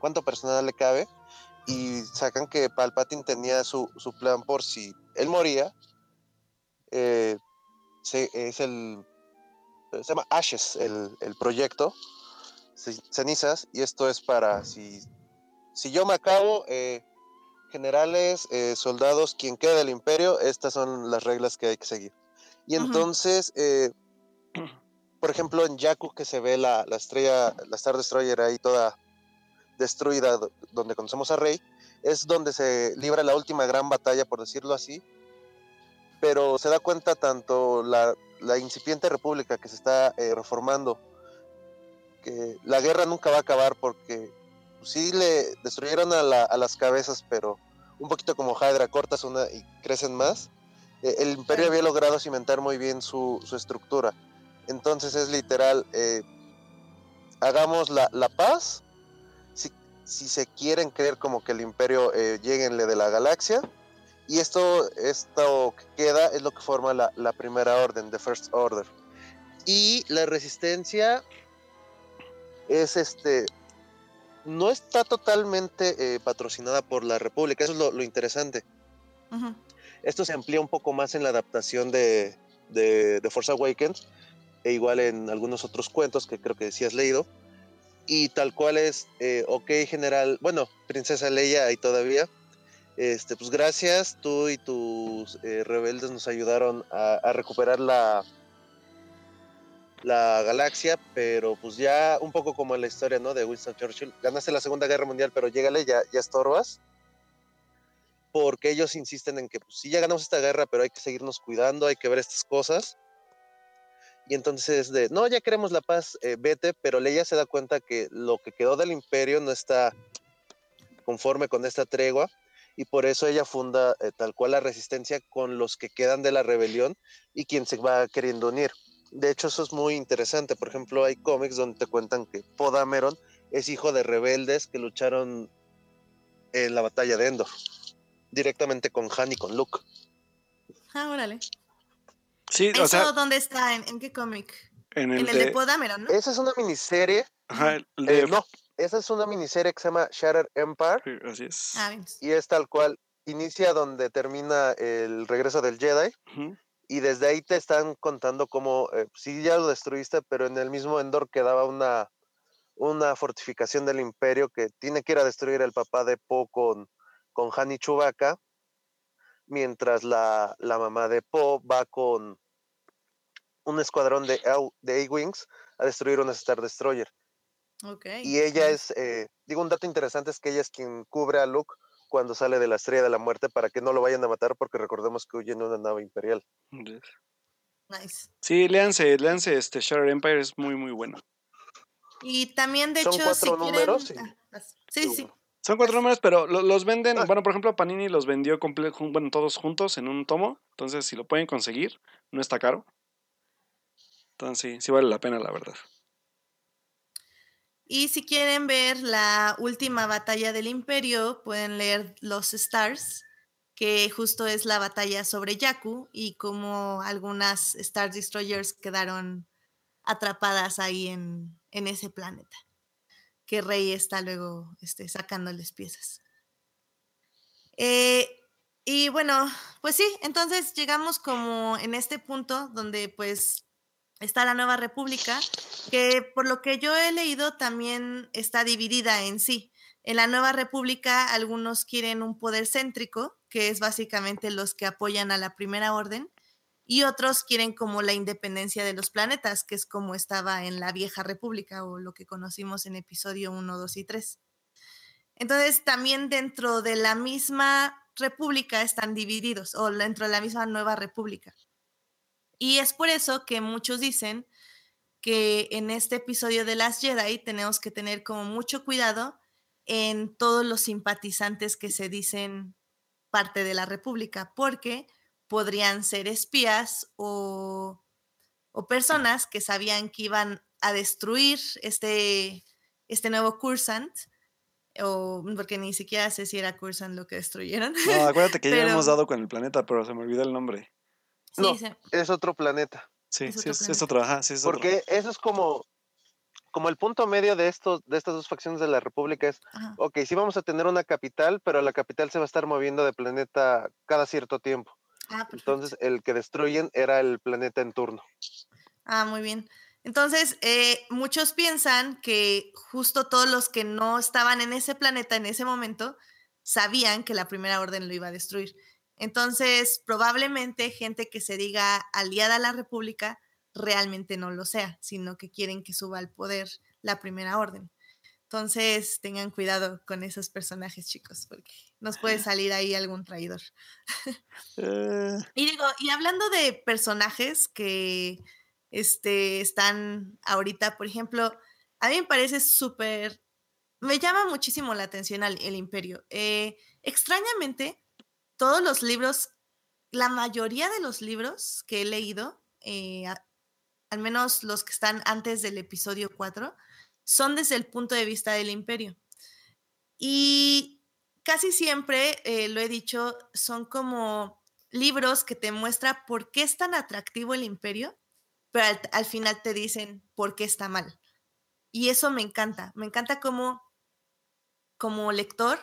cuánto personal le cabe. Y sacan que Palpatine tenía su, plan por si él moría. Eh, es el se llama Ashes el, el, proyecto, cenizas, y esto es para si, si yo me acabo, generales, eh, soldados, quien queda del imperio, estas son las reglas que hay que seguir. Y entonces, eh, <clears throat> por ejemplo, en Yaku que se ve la, la, estrella, la Star Destroyer ahí toda destruida, donde conocemos a Rey, es donde se libra la última gran batalla, por decirlo así, pero se da cuenta tanto la, la incipiente república que se está eh, reformando, que la guerra nunca va a acabar porque sí le destruyeron a, las cabezas, pero un poquito como Hydra, cortas una y crecen más. Eh, el imperio había logrado cimentar muy bien su, estructura. Entonces es literal, eh, hagamos la, paz. Si, si, se quieren creer como que el imperio eh, lleguenle de la galaxia, y esto, esto que queda es lo que forma la, primera orden, the first order. Y la resistencia es este, no está totalmente eh, patrocinada por la República, eso es lo, interesante. Esto se amplía un poco más en la adaptación de, de, Force Awakens, e igual en algunos otros cuentos que creo que sí has leído. Y tal cual es, eh, ok, general, bueno, Princesa Leia ahí todavía, este, pues gracias, tú y tus eh, rebeldes nos ayudaron a, recuperar la, la galaxia, pero pues ya un poco como en la historia, ¿no? De Winston Churchill, ganaste la Segunda Guerra Mundial, pero llégale, ya, ya estorbas. Porque ellos insisten en que pues, sí, ya ganamos esta guerra, pero hay que seguirnos cuidando, hay que ver estas cosas. Y entonces de, no, ya queremos la paz, eh, vete, pero Leia se da cuenta que lo que quedó del imperio no está conforme con esta tregua y por eso ella funda eh, tal cual la resistencia con los que quedan de la rebelión y quien se va queriendo unir. De hecho, eso es muy interesante. Por ejemplo, hay cómics donde te cuentan que Podameron es hijo de rebeldes que lucharon en la batalla de Endor, directamente con Han y con Luke.
Ah, órale.
Sí,
¿Eso o sea, dónde está? ¿En, qué cómic? En el, de... Podameron, ¿no?
Esa es una miniserie.
Ajá, el de...
Eh, no, esa es una miniserie que se llama Shattered Empire.
así es.
Ah,
y es tal cual. Inicia donde termina el regreso del Jedi. Y desde ahí te están contando cómo, eh, sí, ya lo destruiste, pero en el mismo Endor quedaba una, una fortificación del Imperio que tiene que ir a destruir el papá de Po con, con Han y Chewbacca. Mientras la, la mamá de Po va con un escuadrón de, de A-Wings a destruir un Star Destroyer. Y ella es, eh, digo, un dato interesante es que ella es quien cubre a Luke cuando sale de la estrella de la muerte para que no lo vayan a matar porque recordemos que huye en una nave imperial.
Nice.
Sí, léanse, léanse este Shattered Empire, es muy, muy bueno.
Y también, de
¿Son
hecho,
cuatro números,
sí. Ah, sí, sí.
Son cuatro números, pero los venden, ah. bueno, por ejemplo, Panini los vendió bueno, todos juntos en un tomo, entonces si lo pueden conseguir, no está caro. Entonces sí, sí vale la pena, la verdad.
Y si quieren ver la última batalla del imperio, pueden leer Los Stars, que justo es la batalla sobre Yaku y cómo algunas Star Destroyers quedaron atrapadas ahí en, ese planeta. Que Rey está luego este, sacándoles piezas. Eh, y bueno, pues sí, entonces llegamos como en este punto donde pues está la Nueva República, que por lo que yo he leído también está dividida en sí. En la Nueva República algunos quieren un poder céntrico, que es básicamente los que apoyan a la Primera Orden, y otros quieren como la independencia de los planetas, que es como estaba en la Vieja República o lo que conocimos en episodio 1, 2 y 3. Entonces, también dentro de la misma república están divididos, o dentro de la misma Nueva República. Y es por eso que muchos dicen que en este episodio de las Jedi tenemos que tener como mucho cuidado en todos los simpatizantes que se dicen parte de la República, porque podrían ser espías o, personas que sabían que iban a destruir este, este nuevo Cursant, o porque ni siquiera sé si era Cursant lo que destruyeron.
No, acuérdate que ya <laughs> hemos dado con el planeta, pero se me olvidó el nombre.
No, es otro planeta.
Sí, sí, es, otro, ajá, sí, es
Porque eso es como, como el punto medio de, estos, de estas dos facciones de la República es, ok, sí vamos a tener una capital, pero la capital se va a estar moviendo de planeta cada cierto tiempo. Ah, Entonces, el que destruyen era el planeta en turno.
Ah, muy bien. Entonces, eh, muchos piensan que justo todos los que no estaban en ese planeta en ese momento sabían que la primera orden lo iba a destruir. Entonces, probablemente gente que se diga aliada a la República realmente no lo sea, sino que quieren que suba al poder la primera orden. Entonces, tengan cuidado con esos personajes, chicos, porque nos puede salir ahí algún traidor. <laughs> Eh. Y digo, y hablando de personajes que este, están ahorita, por ejemplo, a mí me parece súper, me llama muchísimo la atención el imperio. Eh, extrañamente, todos los libros, la mayoría de los libros que he leído, eh, al menos los que están antes del episodio 4, son desde el punto de vista del imperio. Y casi siempre, eh, lo he dicho, son como libros que te muestra por qué es tan atractivo el imperio, pero al, final te dicen por qué está mal. Y eso me encanta. Me encanta cómo, como lector,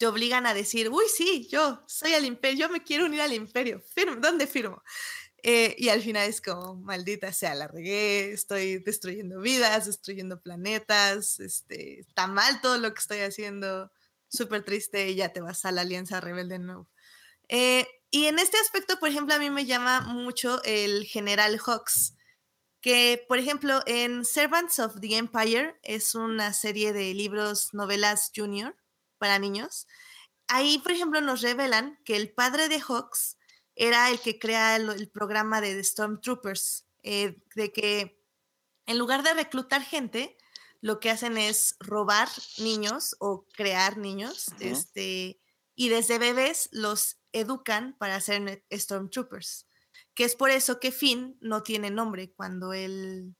te obligan a decir, uy, sí, yo soy el imperio, yo me quiero unir al imperio. ¿Dónde firmo? Eh, y al final es como, maldita sea, la regué, estoy destruyendo vidas, destruyendo planetas, este, está mal todo lo que estoy haciendo, súper triste y ya te vas a la Alianza Rebelde de nuevo. Eh, y en este aspecto, por ejemplo, a mí me llama mucho el General Hawks, que, por ejemplo, en Servants of the Empire es una serie de libros, novelas junior para niños. Ahí, por ejemplo, nos revelan que el padre de Hawks era el que crea el, programa de The Stormtroopers, eh, de que en lugar de reclutar gente, lo que hacen es robar niños o crear niños, este, y desde bebés los educan para ser Stormtroopers, que es por eso que Finn no tiene nombre cuando él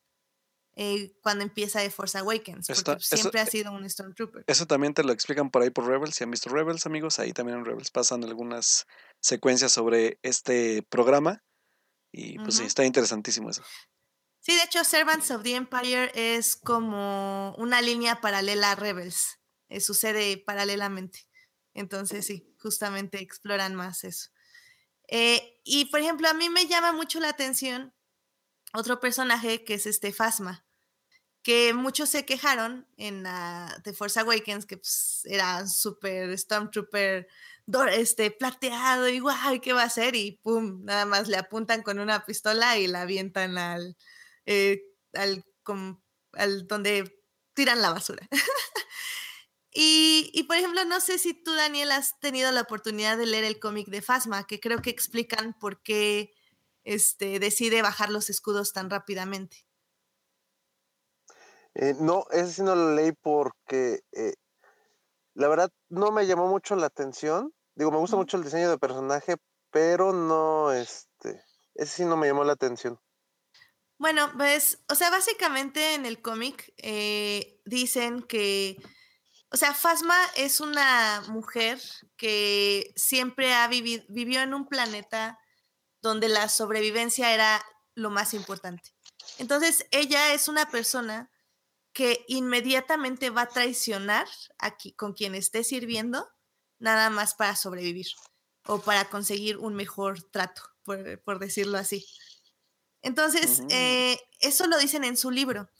eh, cuando empieza de Force Awakens, porque siempre ha eh, sido un Stormtrooper.
Eso también te lo explican por ahí por Rebels, si han visto Rebels, amigos, ahí también en Rebels pasan algunas secuencias sobre este programa y pues sí, está interesantísimo eso.
Sí, de hecho, Servants of the Empire es como una línea paralela a Rebels, eh, sucede paralelamente. Entonces, sí, justamente exploran más eso. y por ejemplo, a mí me llama mucho la atención otro personaje que es este Fasma, que muchos se quejaron en The Force Awakens, que pues, era súper Stormtrooper este, plateado y guay, ¿qué va a hacer? Y pum, nada más le apuntan con una pistola y la avientan al, eh, al, al donde tiran la basura. <laughs> y, y, por ejemplo, no sé si tú, Daniel, has tenido la oportunidad de leer el cómic de Fasma, que creo que explican por qué este, decide bajar los escudos tan rápidamente.
Eh, no, ese sí no lo leí porque eh, la verdad no me llamó mucho la atención. Digo, me gusta mucho el diseño de personaje, pero no, este, ese sí no me llamó la atención.
Bueno, pues, o sea, básicamente en el cómic eh, dicen que, o sea, Fasma es una mujer que siempre ha vivido, vivió en un planeta donde la sobrevivencia era lo más importante. Entonces, ella es una persona que inmediatamente va a traicionar aquí con quien esté sirviendo, nada más para sobrevivir o para conseguir un mejor trato, por, decirlo así. Entonces,
Ujú.
eh, eso lo dicen en su libro.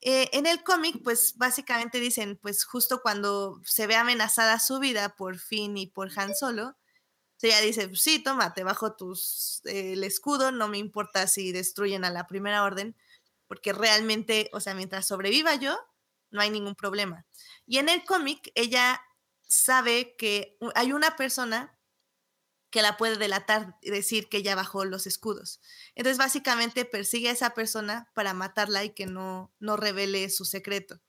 Eh, en el cómic, pues básicamente dicen, pues justo cuando se ve amenazada su vida por Finn y por Han Solo, ella dice, "Pues sí, toma, te bajo tus, eh, el escudo, no me importa si destruyen a la primera orden, porque realmente, o sea, mientras sobreviva yo, no hay ningún problema. Y en el cómic, ella sabe que hay una persona que la puede delatar y decir que ella bajó los escudos. Entonces, básicamente persigue a esa persona para matarla y que no, no revele su secreto.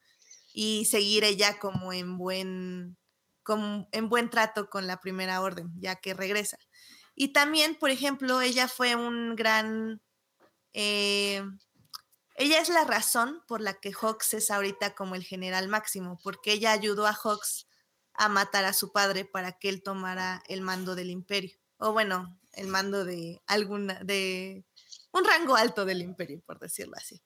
Y seguir ella como en buen, como en buen trato con la primera orden, ya que regresa. Y también, por ejemplo, ella fue un gran... eh, ella es la razón por la que Hawks es ahorita como el general máximo, porque ella ayudó a Hawks a matar a su padre para que él tomara el mando del imperio. O bueno, el mando de alguna, de un rango alto del imperio, por decirlo así.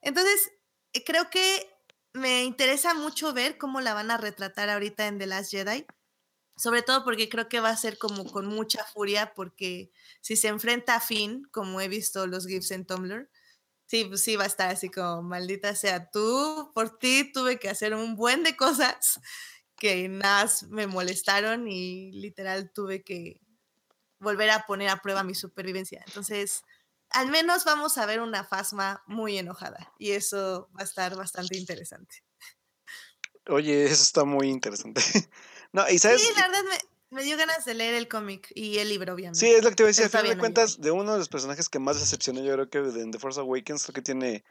Entonces, eh, creo que me interesa mucho ver cómo la van a retratar ahorita en The Last Jedi. Sobre todo porque creo que va a ser como con mucha furia, porque si se enfrenta a Finn, como he visto los GIFs en Tumblr, sí, pues sí va a estar así como, maldita sea, tú, por ti tuve que hacer un buen de cosas que nada más me molestaron y literal tuve que volver a poner a prueba mi supervivencia. Entonces, al menos vamos a ver una Fasma muy enojada y eso va a estar bastante interesante.
Oye, eso está muy interesante. <laughs> No, y
Sí,
sabes,
la verdad me, me dio ganas de leer el cómic y el libro, obviamente.
sí, es lo que te iba a decir, al final de cuentas, de uno de los personajes que más decepcionó, yo creo que de- en The Force Awakens, creo que tiene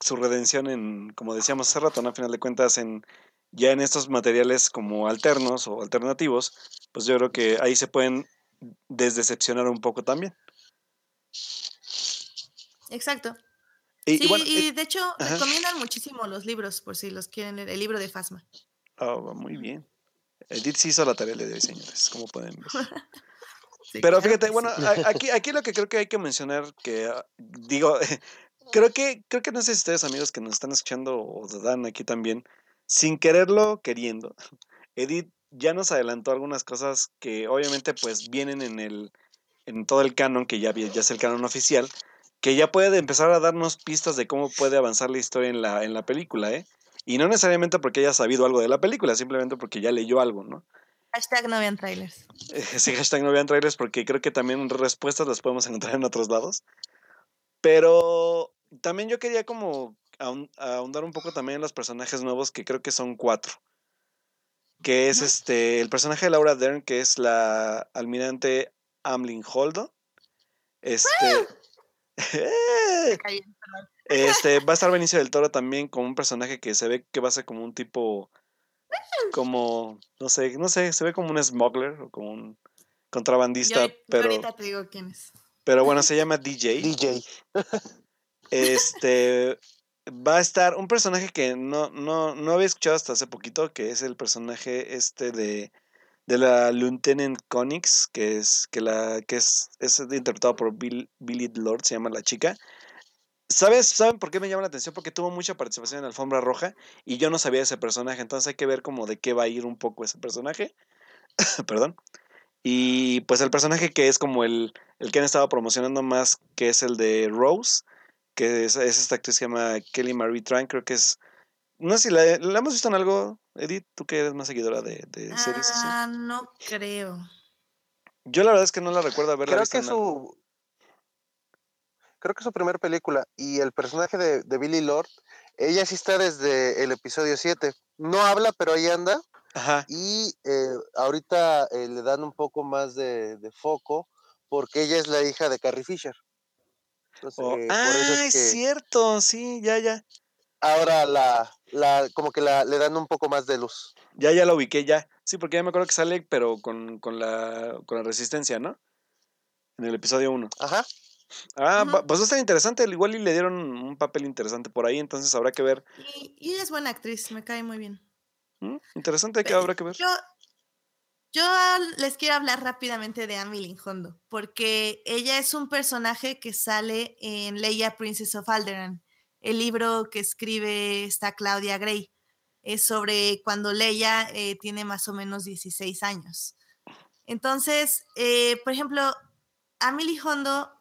su redención en, como decíamos hace rato, ¿no? Al final de cuentas, en ya en estos materiales como alternos o alternativos, pues yo creo que ahí se pueden desdecepcionar un poco también.
Exacto.
Y,
sí,
y bueno,
y
eh,
de hecho
ajá.
recomiendan muchísimo los libros, por si los quieren leer, el libro de Fasma.
ah, muy bien. Edith sí hizo la tarea de hoy, señores, como pueden ver. <laughs>
Sí,
Pero fíjate, bueno, aquí, aquí lo que creo que hay que mencionar, que ah, digo, <laughs> creo que, creo que no sé si ustedes amigos que nos están escuchando o Dan aquí también, sin quererlo, queriendo, <laughs> Edith ya nos adelantó algunas cosas que obviamente pues vienen en el, en todo el canon, que ya, ya es el canon oficial, que ya puede empezar a darnos pistas de cómo puede avanzar la historia en la, en la película, ¿eh? Y no necesariamente porque haya sabido algo de la película, simplemente porque ya leyó algo, ¿no?
Hashtag no vean trailers. <laughs>
Ese hashtag no vean trailers porque creo que también respuestas las podemos encontrar en otros lados. Pero también yo quería como ahon- ahondar un poco también en los personajes nuevos, que creo que son cuatro. Que es este el personaje de Laura Dern, que es la almirante Amlin Holdo. Este. <laughs>
Caí, perdón.
Este, va a estar Benicio del Toro también como un personaje que se ve que va a ser como un tipo, como, no sé, no sé, se ve como un smuggler o como un contrabandista,
yo
pero,
ahorita te digo quién es.
pero bueno, <laughs> se llama DJ.
DJ.
Este, va a estar un personaje que no, no, no había escuchado hasta hace poquito, que es el personaje este de, de la Lieutenant Connix, que es, que la, que es, es interpretado por Bill, Billy Lord, se llama la chica. ¿Sabes? ¿Saben por qué me llama la atención? Porque tuvo mucha participación en la alfombra roja y yo no sabía de ese personaje, entonces hay que ver como de qué va a ir un poco ese personaje. <coughs> Perdón. Y pues el personaje que es como el, el que han estado promocionando más, que es el de Rose, que es, es esta actriz que se llama Kelly Marie Tran, creo que es... No sé si la, la hemos visto en algo, Edith, tú que eres más seguidora de, de series. así.
Ah, no creo.
Yo la verdad es que no la recuerdo haberla
Creo
visto
que
en algo.
su. Creo que su primera película y el personaje de, de Billy Lord, ella sí está desde el episodio 7. No habla, pero ahí anda.
Ajá.
Y eh, ahorita eh, le dan un poco más de, de foco porque ella es la hija de Carrie Fisher. Entonces,
Oh,
eh, por
ah,
eso
es
es que
cierto, sí, ya, ya.
ahora la, la, como que la, le dan un poco más de luz.
Ya, ya la ubiqué, ya. Sí, porque ya me acuerdo que sale, pero con, con, la, con la resistencia, ¿no? En el episodio 1.
Ajá.
Ah, va- pues va a estar interesante. Igual y le dieron un papel interesante por ahí, entonces habrá que ver.
Y, es buena actriz, me cae muy bien.
¿Mm? Interesante que habrá que ver.
Yo, yo les quiero hablar rápidamente de Amelie Hondo, porque ella es un personaje que sale en Leia Princess of Alderaan, el libro que escribe esta Claudia Gray. Es sobre cuando Leia eh, tiene más o menos 16 años. Entonces, eh, por ejemplo, Amelie Hondo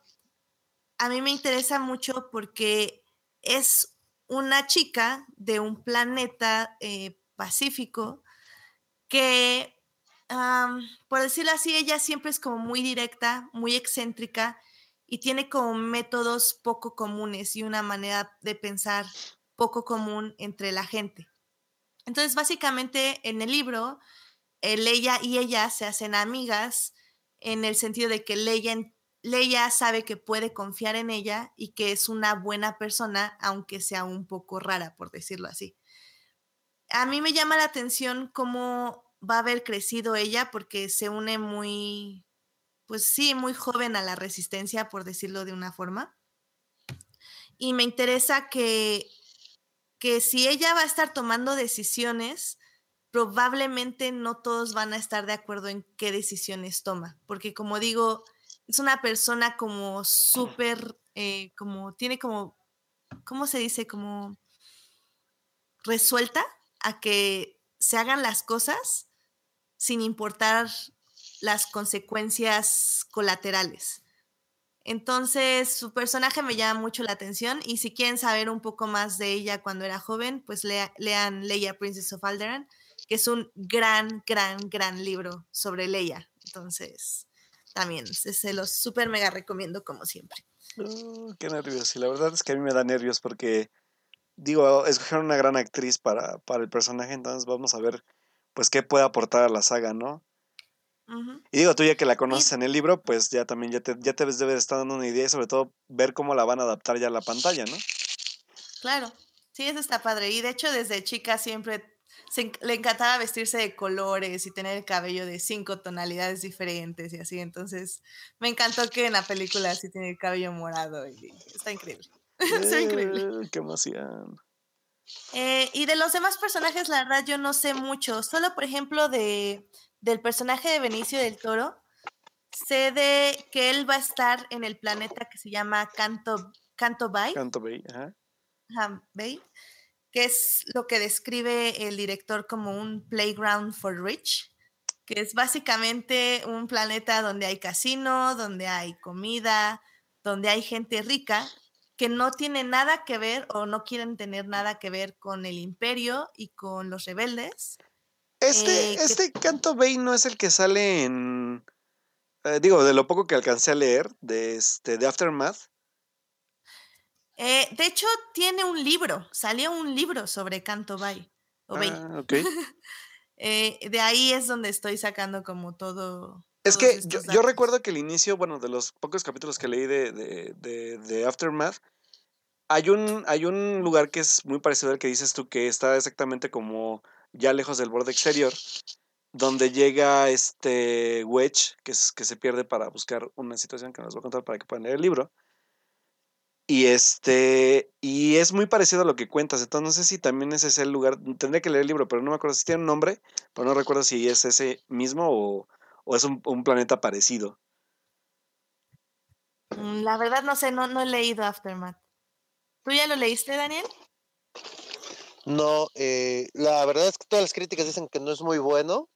a mí me interesa mucho porque es una chica de un planeta eh, pacífico que, por decirlo así, ella siempre es como muy directa, muy excéntrica y tiene como métodos poco comunes y una manera de pensar poco común entre la gente. Entonces, básicamente en el libro, Leia y ella se hacen amigas en el sentido de que Leia, Leia sabe que puede confiar en ella y que es una buena persona, aunque sea un poco rara, por decirlo así. A mí me llama la atención cómo va a haber crecido ella porque se une muy, pues sí, muy joven a la resistencia, por decirlo de una forma. Y me interesa que que si ella va a estar tomando decisiones, probablemente no todos van a estar de acuerdo en qué decisiones toma, porque como digo, es una persona como súper, eh, como tiene como, ¿cómo se dice? Como resuelta a que se hagan las cosas sin importar las consecuencias colaterales. Entonces, su personaje me llama mucho la atención y si quieren saber un poco más de ella cuando era joven, pues lean Leia, Princess of Alderaan, que es un gran, gran, gran libro sobre Leia. Entonces, también se, los súper mega recomiendo como siempre.
Qué nervios. Y la verdad es que a mí me da nervios porque, digo, escogieron una gran actriz para, para el personaje, entonces vamos a ver, pues, qué puede aportar a la saga, ¿no? Y digo, tú ya que la conoces en el libro, pues ya también ya te, ya te debes estar dando una idea y sobre todo ver cómo la van a adaptar ya a la pantalla, ¿no?
Claro, sí, eso está padre. Y de hecho desde chica siempre le encantaba vestirse de colores y tener el cabello de cinco tonalidades diferentes y así. Entonces me encantó que en la película así tiene el cabello morado y está increíble. <laughs> está increíble.
Eh, qué emoción.
Eh, y de los demás personajes, la verdad, yo no sé mucho. Solo, por ejemplo, de del personaje de Benicio del Toro, sé de que él va a estar en el planeta que se llama Canto, Canto Bay.
Canto Bay, ajá.
Bay, que es lo que describe el director como un playground for rich, que es básicamente un planeta donde hay casino, donde hay comida, donde hay gente rica que no tiene nada que ver o no quieren tener nada que ver con el imperio y con los rebeldes,
este, eh, este Canto Bay no es el que sale en. Eh, digo, de lo poco que alcancé a leer, de este, de Aftermath.
Eh, de hecho, tiene un libro, salió un libro sobre Canto Bay.
Ah, <laughs> ok.
de ahí es donde estoy sacando como todo.
Es que yo, recuerdo que el inicio, bueno, de los pocos capítulos que leí de, de, de, Aftermath, hay un, hay un lugar que es muy parecido al que dices tú, que está exactamente como ya lejos del borde exterior, donde llega este Wedge, que, es, que se pierde para buscar una situación que nos voy a contar para que puedan leer el libro. Y este, y es muy parecido a lo que cuentas. Entonces no sé si también ese es el lugar. Tendría que leer el libro, pero no me acuerdo si tiene un nombre, pero no recuerdo si es ese mismo o, o es un, un, planeta parecido.
Mm, la verdad no sé, no, no he leído Aftermath. ¿Tú ya lo leíste, Daniel?
No, eh, la verdad es que todas las críticas dicen que no es muy bueno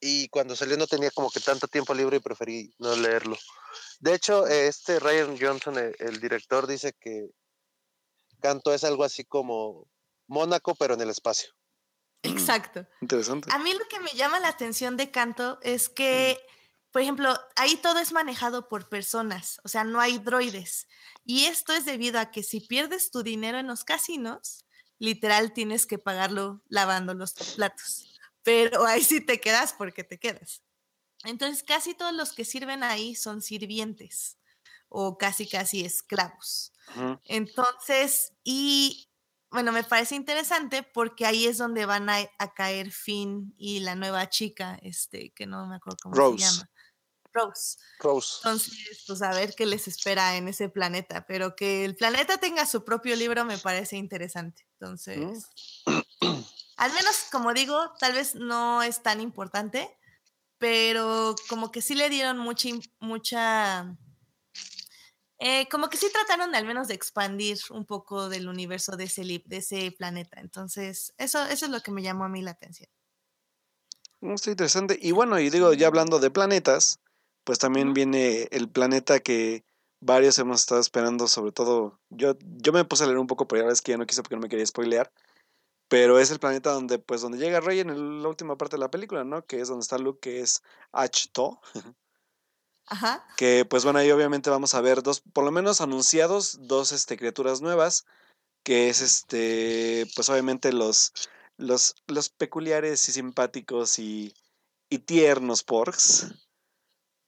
y cuando salió no tenía como que tanto tiempo libre y preferí no leerlo. De hecho, este Ryan Johnson, el, director, dice que Canto es algo así como Mónaco, pero en el espacio.
Exacto.
Interesante.
A mí lo que me llama la atención de Canto es que, por ejemplo, ahí todo es manejado por personas, o sea, no hay droides. Y esto es debido a que si pierdes tu dinero en los casinos, literal tienes que pagarlo lavando los platos. Pero ahí sí te quedas porque te quedas. Entonces, casi todos los que sirven ahí son sirvientes o casi, casi esclavos. Entonces, y bueno, me parece interesante porque ahí es donde van a, caer Finn y la nueva chica, este, que no me acuerdo cómo se llama. Rose.
Rose.
Entonces, pues a ver qué les espera en ese planeta, pero que el planeta tenga su propio libro me parece interesante. Entonces, al menos, como digo, tal vez no es tan importante, pero como que sí le dieron mucha, mucha, eh, como que sí trataron de, al menos de expandir un poco del universo de ese, de ese planeta. Entonces, eso, eso es lo que me llamó a mí la atención.
Está interesante. Y bueno, y digo, ya hablando de planetas, pues también viene el planeta que varios hemos estado esperando, sobre todo, yo, yo me puse a leer un poco, pero ya ves que ya no quise porque no me quería spoilear. Pero es el planeta donde, pues, donde llega Rey en la última parte de la película, ¿no? Que es donde está Luke, que es Achto.
Ajá.
Que, pues, bueno, ahí obviamente vamos a ver dos, por lo menos anunciados, dos este, criaturas nuevas. Que es este, pues, obviamente los, los, los peculiares y simpáticos y, y tiernos porks.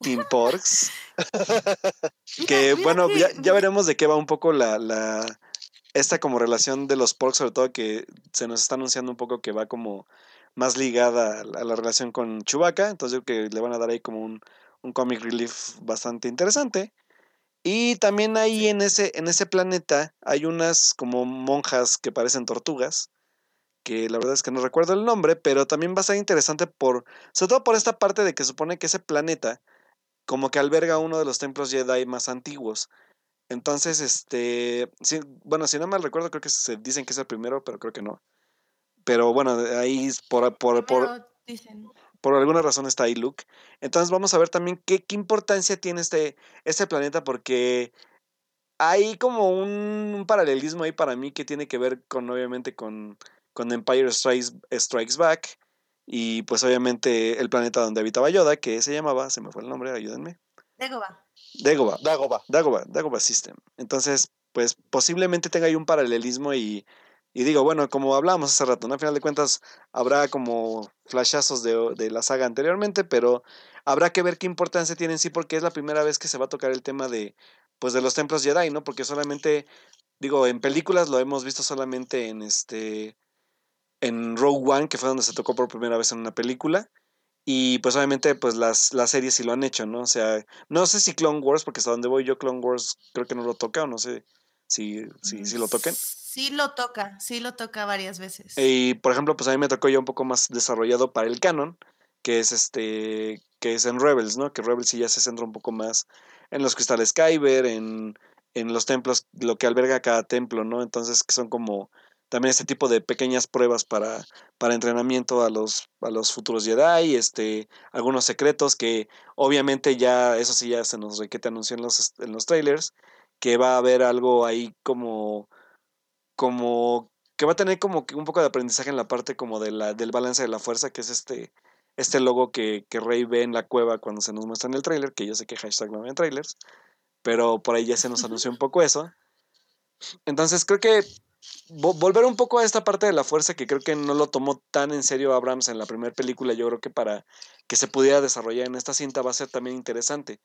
Team Porks. <laughs> que, bueno, Ya, ya, veremos de qué va un poco la, la esta como relación de los porks, sobre todo que se nos está anunciando un poco que va como más ligada a la, relación con Chewbacca, entonces yo creo que le van a dar ahí como un, un comic relief bastante interesante. Y también ahí en ese, en ese planeta hay unas como monjas que parecen tortugas, que la verdad es que no recuerdo el nombre, pero también va a ser interesante por, sobre todo por esta parte de que supone que ese planeta como que alberga uno de los templos Jedi más antiguos. Entonces, este, bueno, si no mal recuerdo, creo que se dicen que es el primero, pero creo que no. Pero bueno, ahí por, por, por, por alguna razón está ahí Luke. Entonces vamos a ver también qué, qué importancia tiene este, este planeta, porque hay como un, paralelismo ahí para mí que tiene que ver con, obviamente, con, con Empire Strikes, Strikes Back. Y pues obviamente el planeta donde habitaba Yoda, que se llamaba, se me fue el nombre, ayúdenme.
Dagobah.
Dagobah.
Dagobah.
Dagobah, Dagobah System. Entonces, pues posiblemente tenga ahí un paralelismo y, digo, bueno, como hablábamos hace rato, ¿no? Al final de cuentas habrá como flashazos de, de, la saga anteriormente, pero habrá que ver qué importancia tiene en sí porque es la primera vez que se va a tocar el tema de, pues, de los templos Jedi, ¿no? Porque solamente, digo, en películas lo hemos visto solamente en este, en Rogue One, que fue donde se tocó por primera vez en una película, y pues obviamente pues las, las series sí lo han hecho, ¿no? O sea, no sé si Clone Wars, porque hasta donde voy yo Clone Wars creo que no lo toca o no sé si, si, si lo toquen.
Sí lo toca, sí lo toca varias veces.
Y por ejemplo, pues a mí me tocó ya un poco más desarrollado para el canon, que es este, que es en Rebels, ¿no? Que Rebels sí ya se centra un poco más en los cristales Kyber, en, en los templos, lo que alberga cada templo, ¿no? Entonces que son como también este tipo de pequeñas pruebas para, para entrenamiento a los, a los futuros Jedi, este, algunos secretos que obviamente ya, eso sí ya se nos requete anunció en los, en los trailers, que va a haber algo ahí como, como, que va a tener como un poco de aprendizaje en la parte como de la, del balance de la fuerza, que es este, este logo que, que Rey ve en la cueva cuando se nos muestra en el trailer, que yo sé que hashtag no en trailers, pero por ahí ya se nos <laughs> anunció un poco eso. Entonces creo que volver un poco a esta parte de la fuerza que creo que no lo tomó tan en serio Abrams en la primera película, yo creo que para que se pudiera desarrollar en esta cinta va a ser también interesante.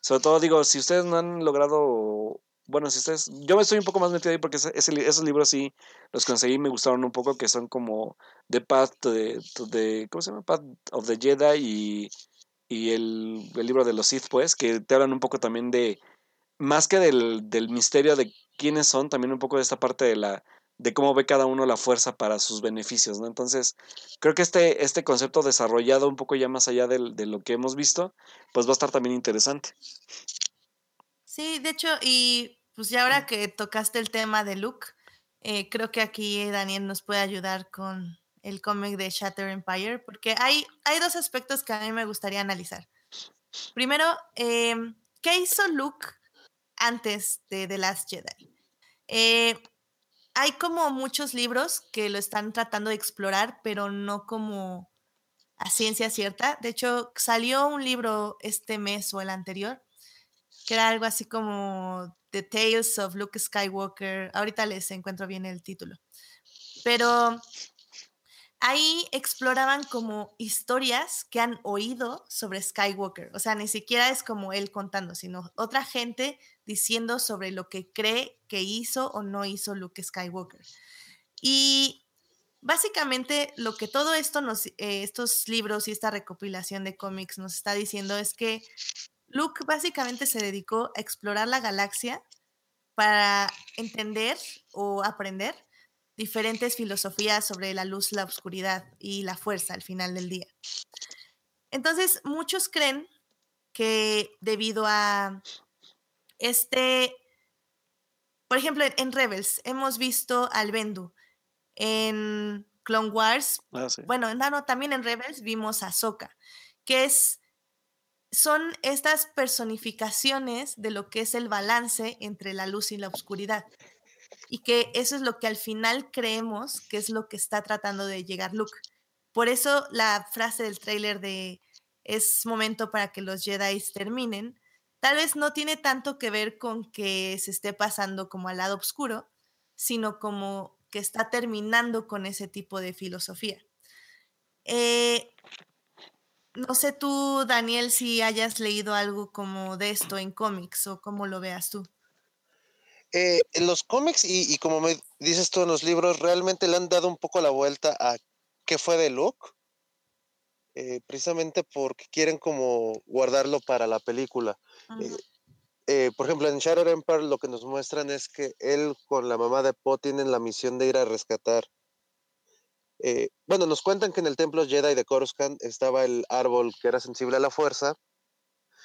Sobre todo digo, si ustedes no han logrado, bueno, si ustedes, yo me estoy un poco más metido ahí porque esos libros sí los conseguí, me gustaron un poco, que son como The Path de, de ¿cómo se llama? Path of the Jedi y, y el, el libro de los Sith, pues, que te hablan un poco también de, más que del, del misterio de quiénes son, también un poco de esta parte de la de cómo ve cada uno la fuerza para sus beneficios, ¿no? Entonces, creo que este, este concepto desarrollado un poco ya más allá de, lo que hemos visto, pues va a estar también interesante.
Sí, de hecho, y pues ya ahora que tocaste el tema de Luke, eh, creo que aquí Daniel nos puede ayudar con el cómic de Shatter Empire, porque hay, hay dos aspectos que a mí me gustaría analizar. Primero, eh, ¿qué hizo Luke antes de The Last Jedi. Eh, hay como muchos libros que lo están tratando de explorar, pero no como a ciencia cierta. De hecho, salió un libro este mes o el anterior, que era algo así como The Tales of Luke Skywalker. Ahorita les encuentro bien el título. Pero ahí exploraban como historias que han oído sobre Skywalker. O sea, ni siquiera es como él contando, sino otra gente diciendo sobre lo que cree que hizo o no hizo Luke Skywalker. Y básicamente lo que todo esto nos, eh, estos libros y esta recopilación de cómics nos está diciendo es que Luke básicamente se dedicó a explorar la galaxia para entender o aprender diferentes filosofías sobre la luz, la oscuridad y la fuerza al final del día. Entonces, muchos creen que debido a este, por ejemplo, en Rebels hemos visto al Bendu. En Clone Wars,
ah,
bueno, no, también en Rebels vimos a Soka, que es son estas personificaciones de lo que es el balance entre la luz y la oscuridad. Y que eso es lo que al final creemos que es lo que está tratando de llegar Luke. Por eso la frase del tráiler de es momento para que los Jedi terminen, tal vez no tiene tanto que ver con que se esté pasando como al lado oscuro, sino como que está terminando con ese tipo de filosofía. Eh, no sé tú, Daniel, si hayas leído algo como de esto en cómics o cómo lo veas tú.
Eh, en los cómics y, como me dices tú en los libros, realmente le han dado un poco la vuelta a qué fue de Luke, eh, precisamente porque quieren como guardarlo para la película. Eh, por ejemplo, en Shadow Empire lo que nos muestran es que él con la mamá de Poe tienen la misión de ir a rescatar eh, bueno, nos cuentan que en el templo Jedi de Coruscant estaba el árbol que era sensible a la fuerza.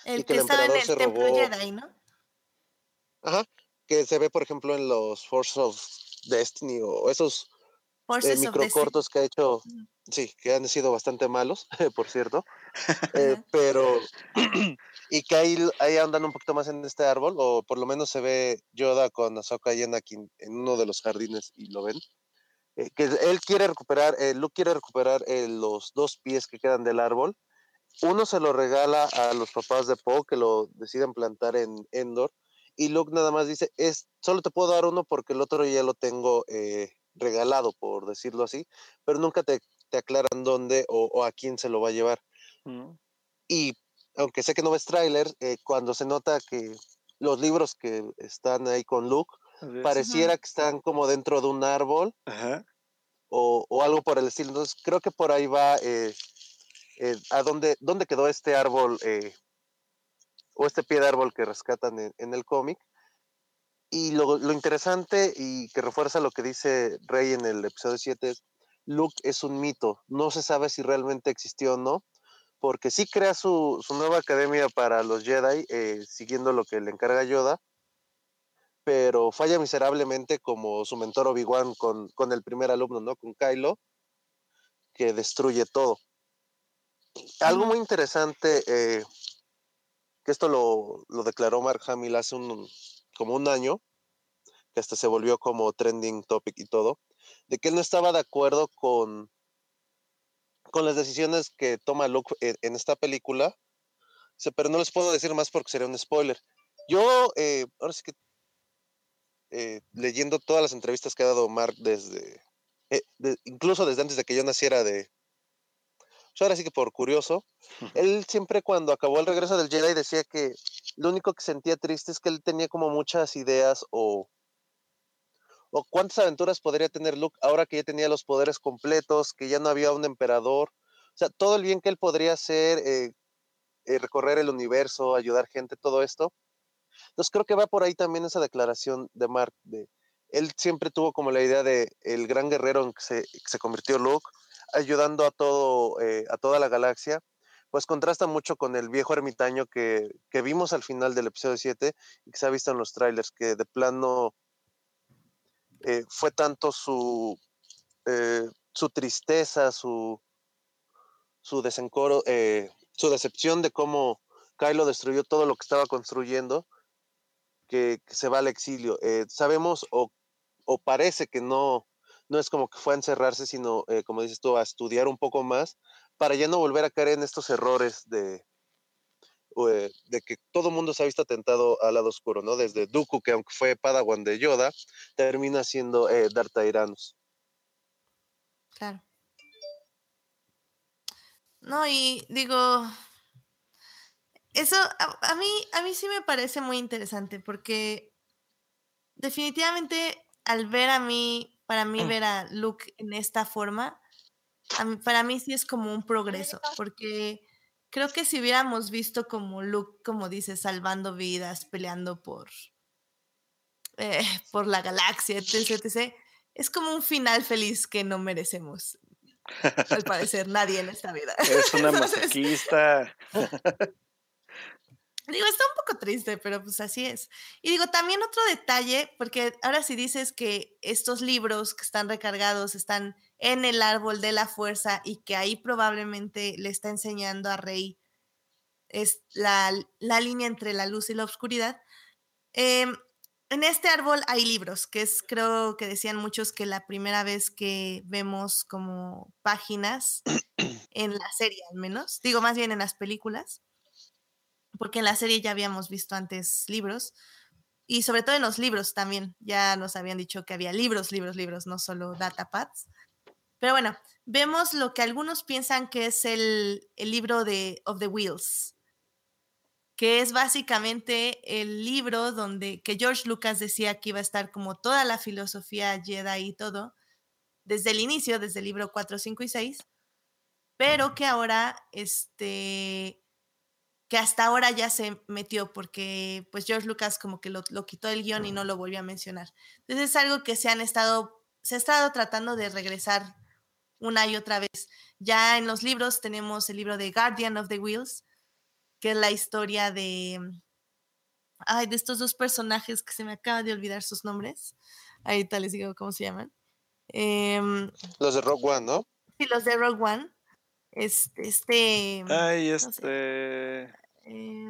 El que, estaba en el templo Jedi, ¿no?
Ajá, que se ve, por ejemplo, en los Force of Destiny o esos eh, microcortos que ha hecho, sí, que han sido bastante malos, <laughs> por cierto. Eh, pero, <clears throat> y que ahí, ahí andan un poquito más en este árbol, o por lo menos se ve Yoda con Ahsoka y Anakin en uno de los jardines y lo ven. Eh, que él quiere recuperar, eh, Luke quiere recuperar eh, los dos pies que quedan del árbol. Uno se lo regala a los papás de Poe que lo deciden plantar en Endor. Y Luke nada más dice, es, solo te puedo dar uno porque el otro ya lo tengo regalado, por decirlo así, pero nunca te, aclaran dónde o, a quién se lo va a llevar. Mm. Y aunque sé que no ves tráiler, cuando se nota que los libros que están ahí con Luke pareciera que están como dentro de un árbol O, algo por el estilo. Entonces creo que por ahí va eh, eh, a dónde, dónde quedó este árbol eh, o este pie de árbol que rescatan en, el cómic. Y lo, lo, interesante y que refuerza lo que dice Rey en el episodio 7 es, Luke es un mito, no se sabe si realmente existió o no, porque sí crea su, su nueva academia para los Jedi, siguiendo lo que le encarga Yoda, pero falla miserablemente como su mentor Obi-Wan con, el primer alumno, ¿no? Con Kylo, que destruye todo. Algo muy interesante, eh, que esto lo, declaró Mark Hamill hace un, como un año, que hasta se volvió como trending topic y todo, de que él no estaba de acuerdo con, con las decisiones que toma Luke en, esta película, pero no les puedo decir más porque sería un spoiler. Yo, eh, ahora sí que eh, leyendo todas las entrevistas que ha dado Mark desde, eh, incluso desde antes de que yo naciera de... Pues ahora sí que por curioso, él siempre cuando acabó el regreso del Jedi decía que lo único que sentía triste es que él tenía como muchas ideas o, o cuántas aventuras podría tener Luke ahora que ya tenía los poderes completos, que ya no había un emperador. O sea, todo el bien que él podría hacer, eh, recorrer el universo, ayudar gente, todo esto, entonces creo que va por ahí también esa declaración de Mark. De, él siempre tuvo como la idea de el gran guerrero en que se, convirtió Luke, ayudando a, todo, eh, a toda la galaxia, pues contrasta mucho con el viejo ermitaño que, vimos al final del episodio 7 y que se ha visto en los trailers, que de plano eh, fue tanto su, eh, su tristeza, su, su desencoro, su decepción de cómo Kylo destruyó todo lo que estaba construyendo, que, se va al exilio. Sabemos o, parece que no, no es como que fue a encerrarse, sino, eh, como dices tú, a estudiar un poco más para ya no volver a caer en estos errores de, eh, de que todo mundo se ha visto atentado al lado oscuro, ¿no? Desde Dooku, que aunque fue Padawan de Yoda, termina siendo eh, Darth
Claro. No, y digo, eso a, mí, a mí sí me parece muy interesante porque definitivamente al ver a mí, para mí mm. ver a Luke en esta forma, para mí sí es como un progreso, porque creo que si hubiéramos visto como Luke, como dices, salvando vidas, peleando por, eh, por la galaxia, etc, etc., es como un final feliz que no merecemos. Al parecer, nadie en esta vida.
Es una <laughs> masoquista. <laughs>
Digo, está un poco triste, pero pues así es. Y digo, también otro detalle, porque ahora si dices que estos libros que están recargados están en el árbol de la fuerza y que ahí probablemente le está enseñando a Rey es la, la línea entre la luz y la oscuridad. Em, en este árbol hay libros, que es, creo que decían muchos que la primera vez que vemos como páginas en la serie, al menos, digo más bien en las películas, porque en la serie ya habíamos visto antes libros, y sobre todo en los libros también, ya nos habían dicho que había libros, libros, libros, no solo datapads. Pero bueno, vemos lo que algunos piensan que es el, el libro de Of the Wheels, que es básicamente el libro donde que George Lucas decía que iba a estar como toda la filosofía Jedi y todo, desde el inicio, desde el libro 4, 5 y 6, pero que ahora, este, que hasta ahora ya se metió porque pues George Lucas como que lo, lo quitó del guion y no lo volvió a mencionar. Entonces es algo que se han estado, se ha estado tratando de regresar una y otra vez. Ya en los libros tenemos el libro de Guardian of the Wheels, que es la historia de, ay, de estos dos personajes que se me acaba de olvidar sus nombres. Ahorita les digo cómo se llaman. Em,
los de Rogue One, ¿no?
Sí, los de Rogue One. Este, este.
Ay, este. Eh,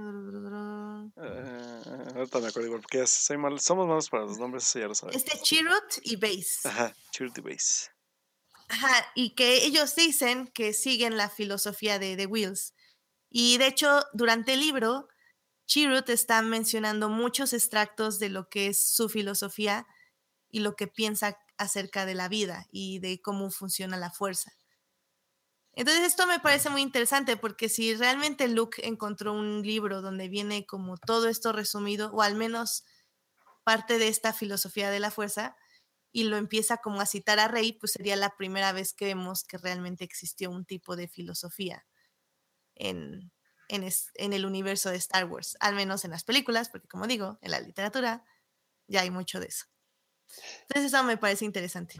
ahorita me acuerdo igual, porque soy mal, somos malos para los nombres, eso ya lo sabes.
Este Chirrut y Base.
Ajá, Chirrut y Base.
Ajá, y que ellos dicen que siguen la filosofía de The Wheels. Y de hecho, durante el libro, Chirrut está mencionando muchos extractos de lo que es su filosofía y lo que piensa acerca de la vida y de cómo funciona la fuerza. Entonces esto me parece muy interesante porque si realmente Luke encontró un libro donde viene como todo esto resumido, o al menos parte de esta filosofía de la fuerza, y lo empieza como a citar a Rey, pues sería la primera vez que vemos que realmente existió un tipo de filosofía en, en, el universo de Star Wars, al menos en las películas, porque como digo, en la literatura ya hay mucho de eso. Entonces eso me parece interesante.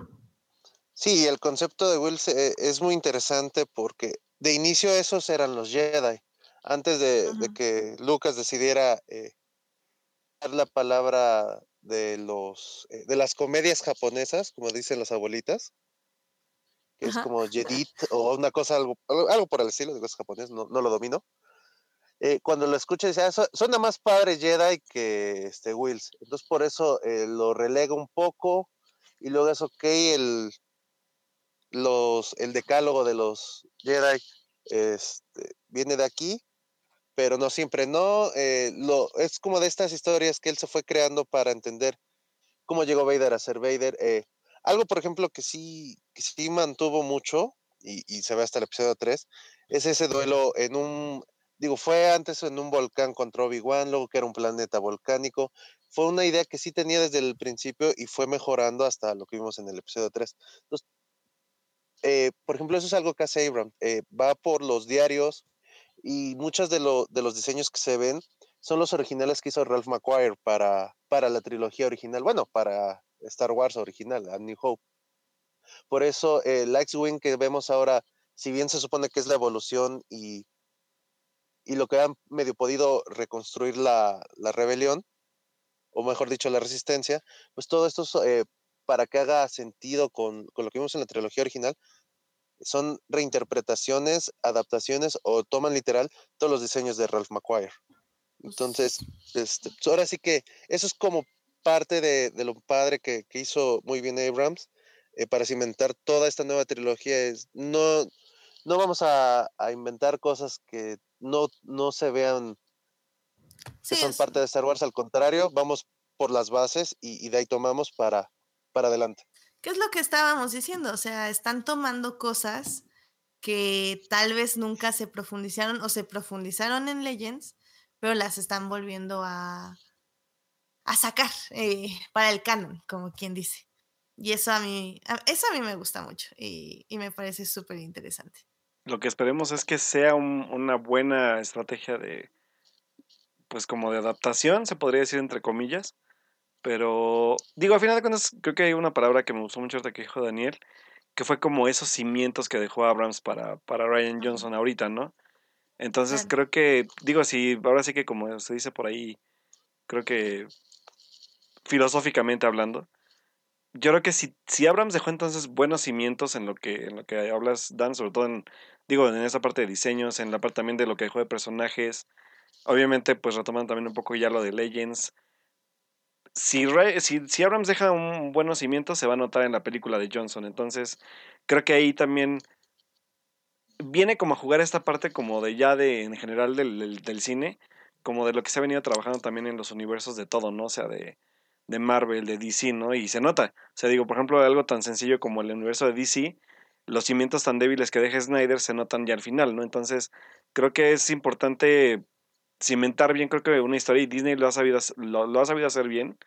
Sí, el concepto de Will eh, es muy interesante porque de inicio esos eran los Jedi. Antes de, que Lucas decidiera eh, dar la palabra de los eh, de las comedias japonesas, como dicen las abuelitas, que es como Jedit o una cosa, algo, algo por el estilo de los japoneses, no, no lo domino. Eh, cuando lo escucha dice, ah, suena más padre Jedi que este Wills. Entonces por eso lo relega un poco y luego es ok el, los, el decálogo de los Jedi este, viene de aquí, pero no siempre no. Eh, lo, es como de estas historias que él se fue creando para entender cómo llegó Vader a ser Vader. algo, por ejemplo, que sí, que sí mantuvo mucho, y, y se ve hasta el episodio 3, es ese duelo en un, digo, fue antes en un volcán contra Obi-Wan, luego que era un planeta volcánico. Fue una idea que sí tenía desde el principio y fue mejorando hasta lo que vimos en el episodio 3. Entonces, eh, por ejemplo, eso es algo que hace Abram. Eh, va por los diarios y muchos de, de los diseños que se ven son los originales que hizo Ralph McQuire para, para la trilogía original, bueno, para Star Wars original, A New Hope. Por eso el X-Wing que vemos ahora, si bien se supone que es la evolución y y lo que han medio podido reconstruir la, rebelión, o mejor dicho, la resistencia, pues todo esto eh, para que haga sentido con, lo que vimos en la trilogía original, son reinterpretaciones, adaptaciones o toman literal todos los diseños de Ralph McQuire. Entonces, este, pues, ahora sí que eso es como parte de, lo padre que, hizo muy bien Abrams eh, para cimentar toda esta nueva trilogía. Es, no, no vamos a, inventar cosas que no, no se vean que son parte de Star Wars, al contrario, vamos por las bases y, de ahí tomamos para, para adelante.
¿Qué es lo que estábamos diciendo? O sea, están tomando cosas que tal vez nunca se profundizaron o se profundizaron en Legends, pero las están volviendo a, a sacar eh, para el canon, como quien dice. Y eso a mí, eso a mí me gusta mucho y, y me parece súper interesante.
Lo que esperemos es que sea una buena estrategia de, pues como de adaptación, se podría decir entre comillas. Pero digo, al final de cuentas, creo que hay una palabra que me gustó mucho de que dijo Daniel, que fue como esos cimientos que dejó Abrams para, para Ryan Johnson ahorita, ¿no? Entonces creo que, digo, sí, ahora sí que como se dice por ahí, creo que filosóficamente hablando, yo creo que si, si Abrams dejó entonces buenos cimientos en lo que, en lo que hablas, Dan, sobre todo en, digo, en esa parte de diseños, en la parte también de lo que dejó de personajes, obviamente pues retomando también un poco ya lo de Legends. Si, si, si Abrams deja un buen cimiento, se va a notar en la película de Johnson. Entonces, creo que ahí también viene como a jugar esta parte como de ya de en general del, del, cine, como de lo que se ha venido trabajando también en los universos de todo, ¿no? O sea, de, de Marvel, de DC, ¿no? Y se nota. O sea, digo, por ejemplo, algo tan sencillo como el universo de DC, los cimientos tan débiles que deja Snyder se notan ya al final, ¿no? Entonces, creo que es importante cimentar bien, creo que una historia y Disney lo ha sabido, lo, ha sabido hacer bien.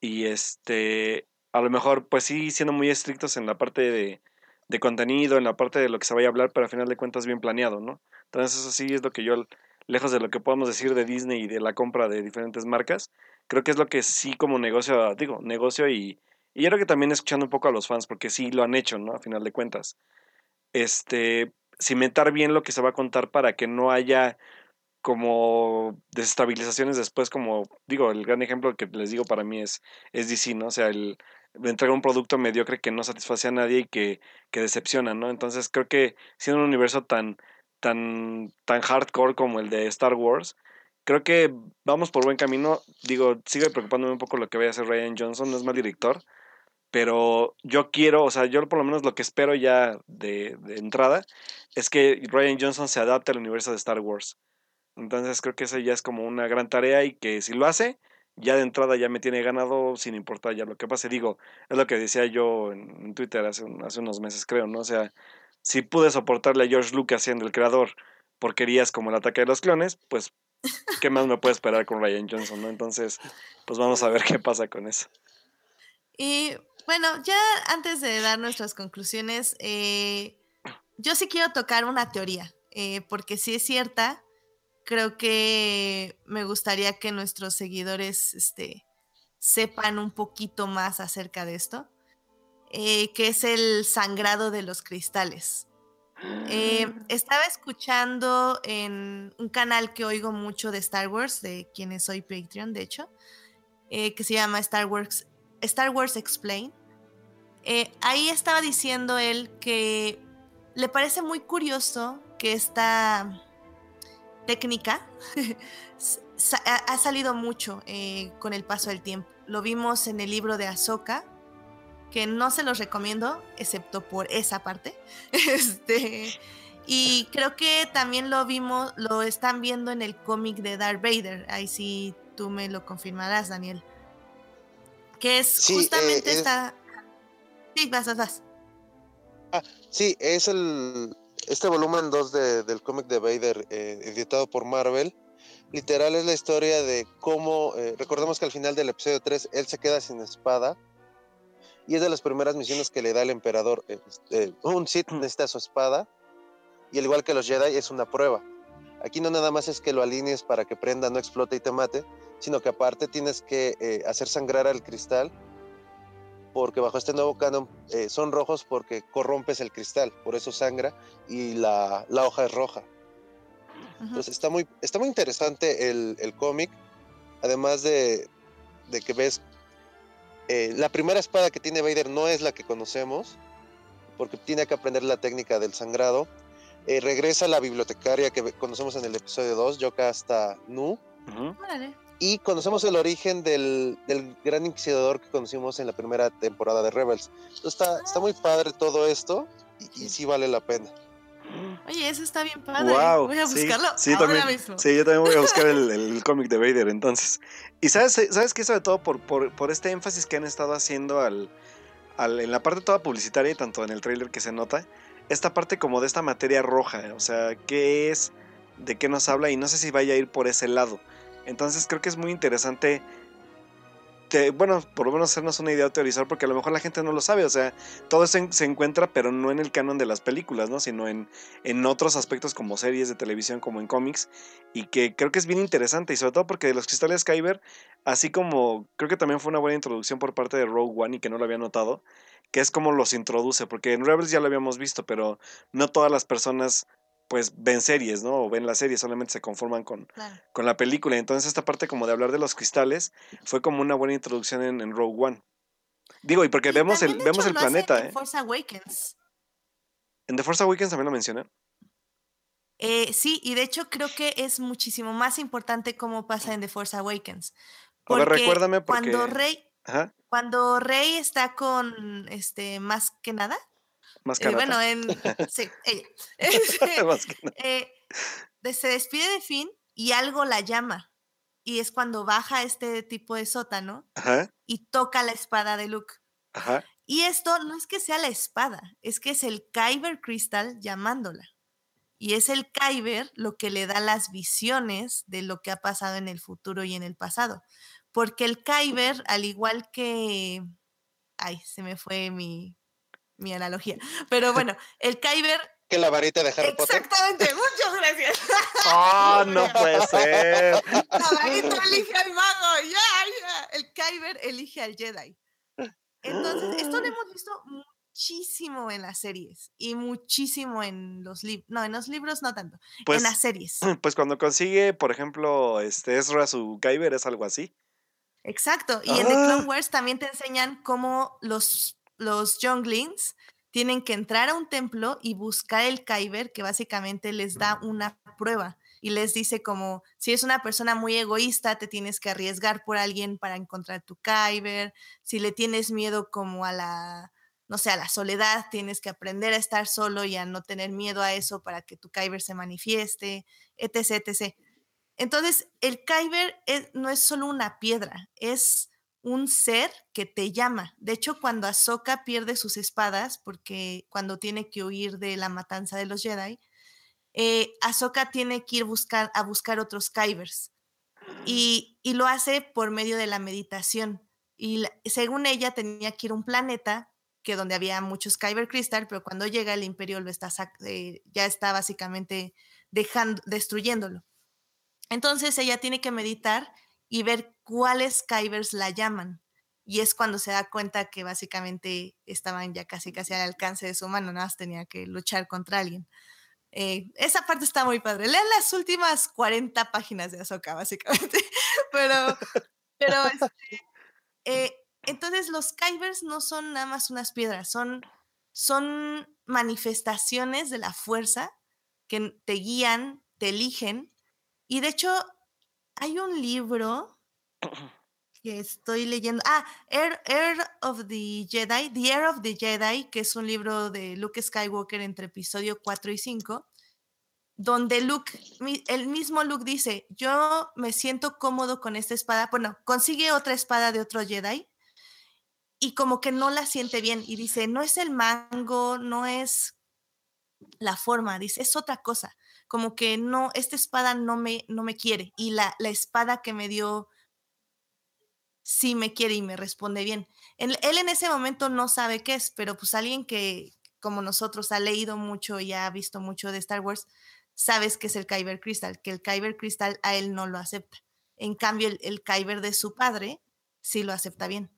Y este, a lo mejor, pues sí, siendo muy estrictos en la parte de, contenido, en la parte de lo que se vaya a hablar, pero al final de cuentas bien planeado, ¿no? Entonces, eso sí es lo que yo, lejos de lo que podemos decir de Disney y de la compra de diferentes marcas, creo que es lo que sí como negocio, digo, negocio y, y yo creo que también escuchando un poco a los fans, porque sí lo han hecho, ¿no? A final de cuentas. Este, cimentar bien lo que se va a contar para que no haya como desestabilizaciones después, como digo, el gran ejemplo que les digo para mí es, es DC, ¿no? O sea, el entregar un producto mediocre que no satisface a nadie y que, que decepciona, ¿no? Entonces creo que siendo un universo tan, tan, tan hardcore como el de Star Wars, creo que vamos por buen camino. Digo, sigue preocupándome un poco lo que vaya a hacer Ryan Johnson, no es mal director, pero yo quiero, o sea, yo por lo menos lo que espero ya de, de entrada es que Ryan Johnson se adapte al universo de Star Wars. Entonces creo que eso ya es como una gran tarea y que si lo hace, ya de entrada ya me tiene ganado sin importar ya lo que pase. Digo, es lo que decía yo en, Twitter hace, hace unos meses, creo, ¿no? O sea, si pude soportarle a George Lucas siendo el creador porquerías como el ataque de los clones, pues, ¿qué más me puede esperar con Ryan Johnson, no? Entonces, pues vamos a ver qué pasa con eso.
Y bueno, ya antes de dar nuestras conclusiones, eh, yo sí quiero tocar una teoría, eh, porque si es cierta, creo que me gustaría que nuestros seguidores este, sepan un poquito más acerca de esto, eh, que es el sangrado de los cristales. Eh, ah. estaba escuchando en un canal que oigo mucho de Star Wars, de quienes soy Patreon, de hecho, eh, que se llama Star Wars, Star Wars Explain. ahí estaba diciendo él que le parece muy curioso que esta técnica <laughs> ha salido mucho eh, con el paso del tiempo. Lo vimos en el libro de Ahsoka, que no se los recomiendo, excepto por esa parte. <laughs> Este, y creo que también lo vimos, lo están viendo en el cómic de Darth Vader. Ahí sí tú me lo confirmarás, Daniel. Que es justamente eh, esta. Sí, vas, vas, vas.
Ah, sí, es el, este volumen 2 del cómic de Vader, eh, editado por Marvel, literal es la historia de cómo, eh, recordemos que al final del episodio 3 él se queda sin espada y es de las primeras misiones que le da el emperador. Este, un Sith necesita su espada y al igual que los Jedi es una prueba. Aquí no nada más es que lo alinees para que prenda, no explote y te mate, sino que aparte tienes que eh, hacer sangrar al cristal porque bajo este nuevo canon eh, son rojos porque corrompes el cristal, por eso sangra y la, hoja es roja. Entonces está muy, está muy interesante el, cómic, además de, que ves eh, la primera espada que tiene Vader no es la que conocemos, porque tiene que aprender la técnica del sangrado. Eh, regresa la bibliotecaria que conocemos en el episodio 2, Yoka hasta Nu. Y conocemos el origen del, gran inquisidor que conocimos en la primera temporada de Rebels. está, está muy padre todo esto y, sí vale la pena.
Oye, eso está bien padre. voy a buscarlo sí, ahora mismo.
Sí, yo también voy a buscar el, <laughs> cómic de Vader entonces. Y sabes, sabes que sobre todo por, por, este énfasis que han estado haciendo al, en la parte toda publicitaria y tanto en el trailer que se nota, esta parte como de esta materia roja, o sea, qué es, de qué nos habla y no sé si vaya a ir por ese lado. Entonces creo que es muy interesante, bueno, por lo menos hacernos una idea de teorizar, porque a lo mejor la gente no lo sabe, o sea, todo eso se encuentra, pero no en el canon de las películas, ¿no? Sino en, en otros aspectos como series de televisión, como en cómics, y que creo que es bien interesante, y sobre todo porque de los cristales Kyber, así como creo que también fue una buena introducción por parte de Rogue One y que no lo había notado, que es como los introduce, porque en Rebels ya lo habíamos visto, pero no todas las personas pues ven series, ¿no? O ven la serie, solamente se conforman con, con la película. Entonces esta parte como de hablar de los cristales fue como una buena introducción en, Rogue One. Digo, y porque
Y
vemos el, vemos el planeta,
en
¿eh?
Force Awakens.
En The Force Awakens también lo mencionan.
Eh, sí, y de hecho creo que es muchísimo más importante cómo pasa en The Force Awakens.
A ver,
Porque
recuérdame
cuando
porque-
Rey,
Ajá,
cuando Rey está con este más que nada,
más
eh,
que
bueno, en sí, <laughs> ella. <laughs> Este,
más que nada.
eh, se despide de Finn y algo la llama. Y es cuando baja este tipo de sótano
Ajá,
y toca la espada de Luke.
ajá.
Y esto no es que sea la espada, es que es el Kyber Crystal llamándola. Y es el Kyber lo que le da las visiones de lo que ha pasado en el futuro y en el pasado. Porque el Kyber, al igual que... Ay, se me fue mi, mi analogía. Pero bueno, el Kyber...
Que la varita de Harry Potter.
Exactamente, muchas gracias.
¡Ah, no puede ser!
La varita elige al mago, ya, ya. El Kyber elige al Jedi. Entonces, esto lo hemos visto muchísimo en las series y muchísimo en los libros. No, en los libros no tanto.
Pues,
en las series. <clears throat>
pues cuando consigue, por ejemplo, este Ezra su Kyber es algo así.
Exacto. Y en The
Ah.
Clone Wars también te enseñan cómo los, los younglings tienen que entrar a un templo y buscar el Kyber, que básicamente les da una prueba y les dice como, si es una persona muy egoísta, te tienes que arriesgar por alguien para encontrar tu Kyber. Si le tienes miedo como a la, no sé, a la soledad, tienes que aprender a estar solo y a no tener miedo a eso para que tu Kyber se manifieste, etc, etc. Entonces, el Kyber es- no es solo una piedra, es un ser que te llama. De hecho, cuando Ahsoka pierde sus espadas, porque cuando tiene que huir de la matanza de los Jedi, eh, Ahsoka tiene que ir a buscar otros Kybers. Y, y lo hace por medio de la meditación. Y según ella, tenía que ir a un planeta que donde había muchos Kyber Crystal, pero cuando llega el Imperio lo está eh, ya está básicamente destruyéndolo. Entonces ella tiene que meditar y ver cuáles Kybers la llaman. Y es cuando se da cuenta que básicamente estaban ya casi casi al alcance de su mano, nada más tenía que luchar contra alguien. Eh, esa parte está muy padre. Lean las últimas 40 páginas de Ahsoka, básicamente. <laughs> pero, pero este, eh, entonces los Kybers no son nada más unas piedras, son, son manifestaciones de la fuerza que te guían, te eligen. Y de hecho, hay un libro <clears throat> que estoy leyendo. Ah, Air, Air of the Jedi, The Air of the Jedi, que es un libro de Luke Skywalker entre episodio 4 y 5, donde Luke, el mismo Luke dice, yo me siento cómodo con esta espada. Bueno, consigue otra espada de otro Jedi y como que no la siente bien y dice, no es el mango, no es la forma, dice, es otra cosa. Como que no, esta espada no me, no me quiere y la, la espada que me dio sí me quiere y me responde bien. En- él en ese momento no sabe qué es, pero pues alguien que como nosotros ha leído mucho y ha visto mucho de Star Wars, sabes que es el Kyber Crystal, que el Kyber Crystal a él no lo acepta. En cambio, el, el Kyber de su padre sí lo acepta bien.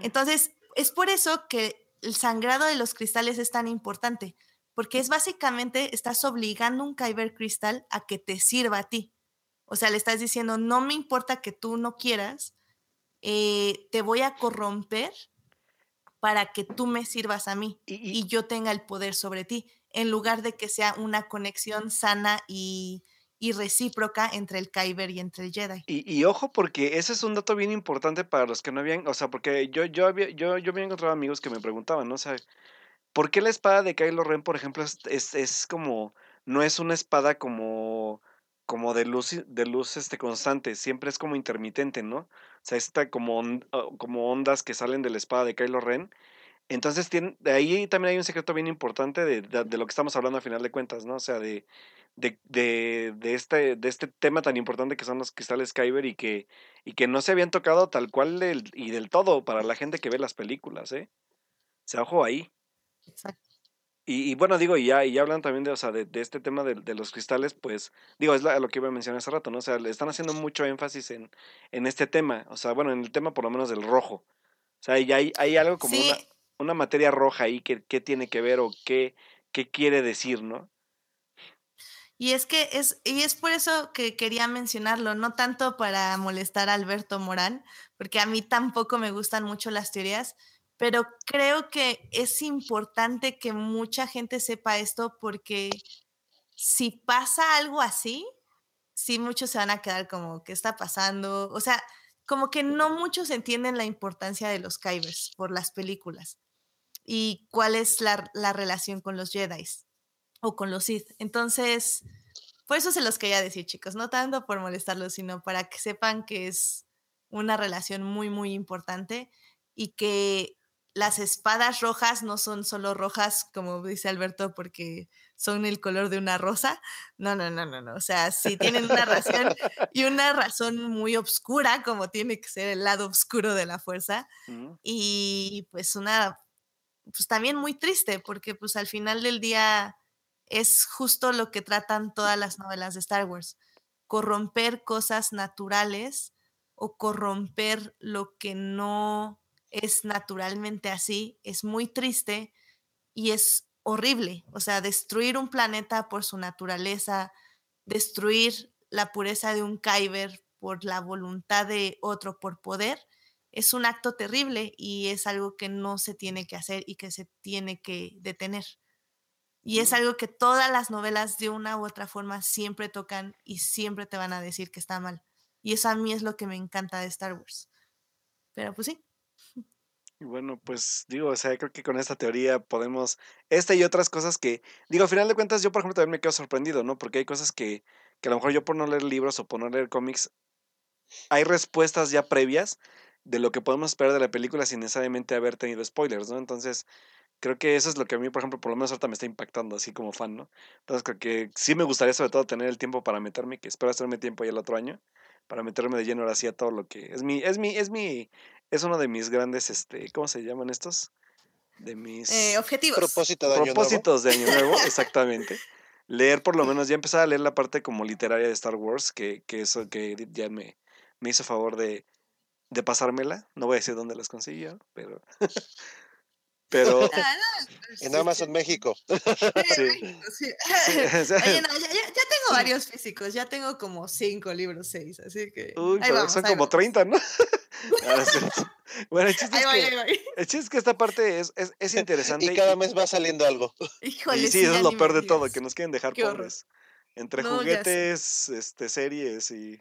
Entonces, es por eso que el sangrado de los cristales es tan importante, porque es básicamente, estás obligando un Kyber Crystal a que te sirva a ti. O sea, le estás diciendo, no me importa que tú no quieras, eh, te voy a corromper para que tú me sirvas a mí
Y, y-
y yo tenga el poder sobre ti, en lugar de que sea una conexión sana y, y recíproca entre el Kyber y entre el Jedi.
Y, y ojo, porque ese es un dato bien importante para los que no habían, o sea, porque yo, yo, había, yo, yo había encontrado amigos que me preguntaban, ¿no? O sea, ¿por qué la espada de Kylo Ren, por ejemplo, es, es, es como, no es una espada como, como de luz, de luz este, constante, siempre es como intermitente, ¿no? O sea, está como, como ondas que salen de la espada de Kylo Ren. Entonces, tiene, de ahí también hay un secreto bien importante de, de- lo que estamos hablando a final de cuentas, ¿no? O sea, de, de, de, este, de este tema tan importante que son los cristales Kyber y que, y que no se habían tocado tal cual y del todo para la gente que ve las películas, ¿eh? O sea, ojo ahí.
Exacto.
Y, y bueno, digo, y ya, y ya hablan también de, o sea, de, de este tema de, de los cristales, pues, digo, es la- lo que iba a mencionar hace rato, ¿no? O sea, le están haciendo mucho énfasis en, en este tema, o sea, bueno, en el tema por lo menos del rojo. O sea, ya hay, hay algo como
Sí,
una, una materia roja ahí que, que tiene que ver o qué, qué quiere decir, ¿no?
Y es que es, y es por eso que quería mencionarlo, no tanto para molestar a Alberto Morán, porque a mí tampoco me gustan mucho las teorías, pero creo que es importante que mucha gente sepa esto porque si pasa algo así, sí muchos se van a quedar como, ¿qué está pasando? O sea, como que no muchos entienden la importancia de los Kybers por las películas y cuál es la, la relación con los Jedi o con los Sith. Entonces, por eso se los quería decir, chicos, no tanto por molestarlos, sino para que sepan que es una relación muy, muy importante y que las espadas rojas no son solo rojas, como dice Alberto, porque son el color de una rosa. No, no, no, no, no. O sea, sí tienen una razón y una razón muy oscura, como tiene que ser el lado oscuro de la fuerza. Y pues una, pues también muy triste, porque pues al final del día es justo lo que tratan todas las novelas de Star Wars. Corromper cosas naturales o corromper lo que no es naturalmente así, es muy triste y es horrible. O sea, destruir un planeta por su naturaleza, destruir la pureza de un Kyber por la voluntad de otro, por poder, es un acto terrible y es algo que no se tiene que hacer y que se tiene que detener. Y es algo que todas las novelas de una u otra forma siempre tocan y siempre te van a decir que está mal. Y eso a mí es lo que me encanta de Star Wars. Pero pues sí.
Y bueno, pues digo, o sea, creo que con esta teoría podemos, esta y otras cosas que, digo, al final de cuentas yo por ejemplo también me quedo sorprendido, ¿no? Porque hay cosas que, que a lo mejor yo por no leer libros o por no leer cómics, hay respuestas ya previas de lo que podemos esperar de la película sin necesariamente haber tenido spoilers, ¿no? Entonces, creo que eso es lo que a mí, por ejemplo, por lo menos ahorita me está impactando así como fan, ¿no? Entonces, creo que sí me gustaría sobre todo tener el tiempo para meterme, que espero hacerme tiempo ya el otro año, para meterme de lleno ahora sí a todo lo que es mi, es mi, es mi, es uno de mis grandes, este, ¿cómo se llaman estos? De mis
eh, objetivos.
propósitos de año nuevo, <laughs> exactamente. Leer por lo menos, ya empezar a leer la parte como literaria de Star Wars, que, que eso que ya me, me hizo favor de, de pasármela. No voy a decir dónde las consiguió, pero <laughs> pero
en Amazon México.
Sí. <laughs> Oye, no, ya, ya, tengo varios físicos, ya tengo como cinco libros, seis, así que.
Uy, pero son como 30, ¿no? Bueno, el chiste, es que, el chiste es que esta parte es, es, es <laughs> interesante.
Y cada mes va saliendo algo.
Híjole, y sí, eso es lo peor de todo, que nos quieren dejar pobres. Entre juguetes, este, series y,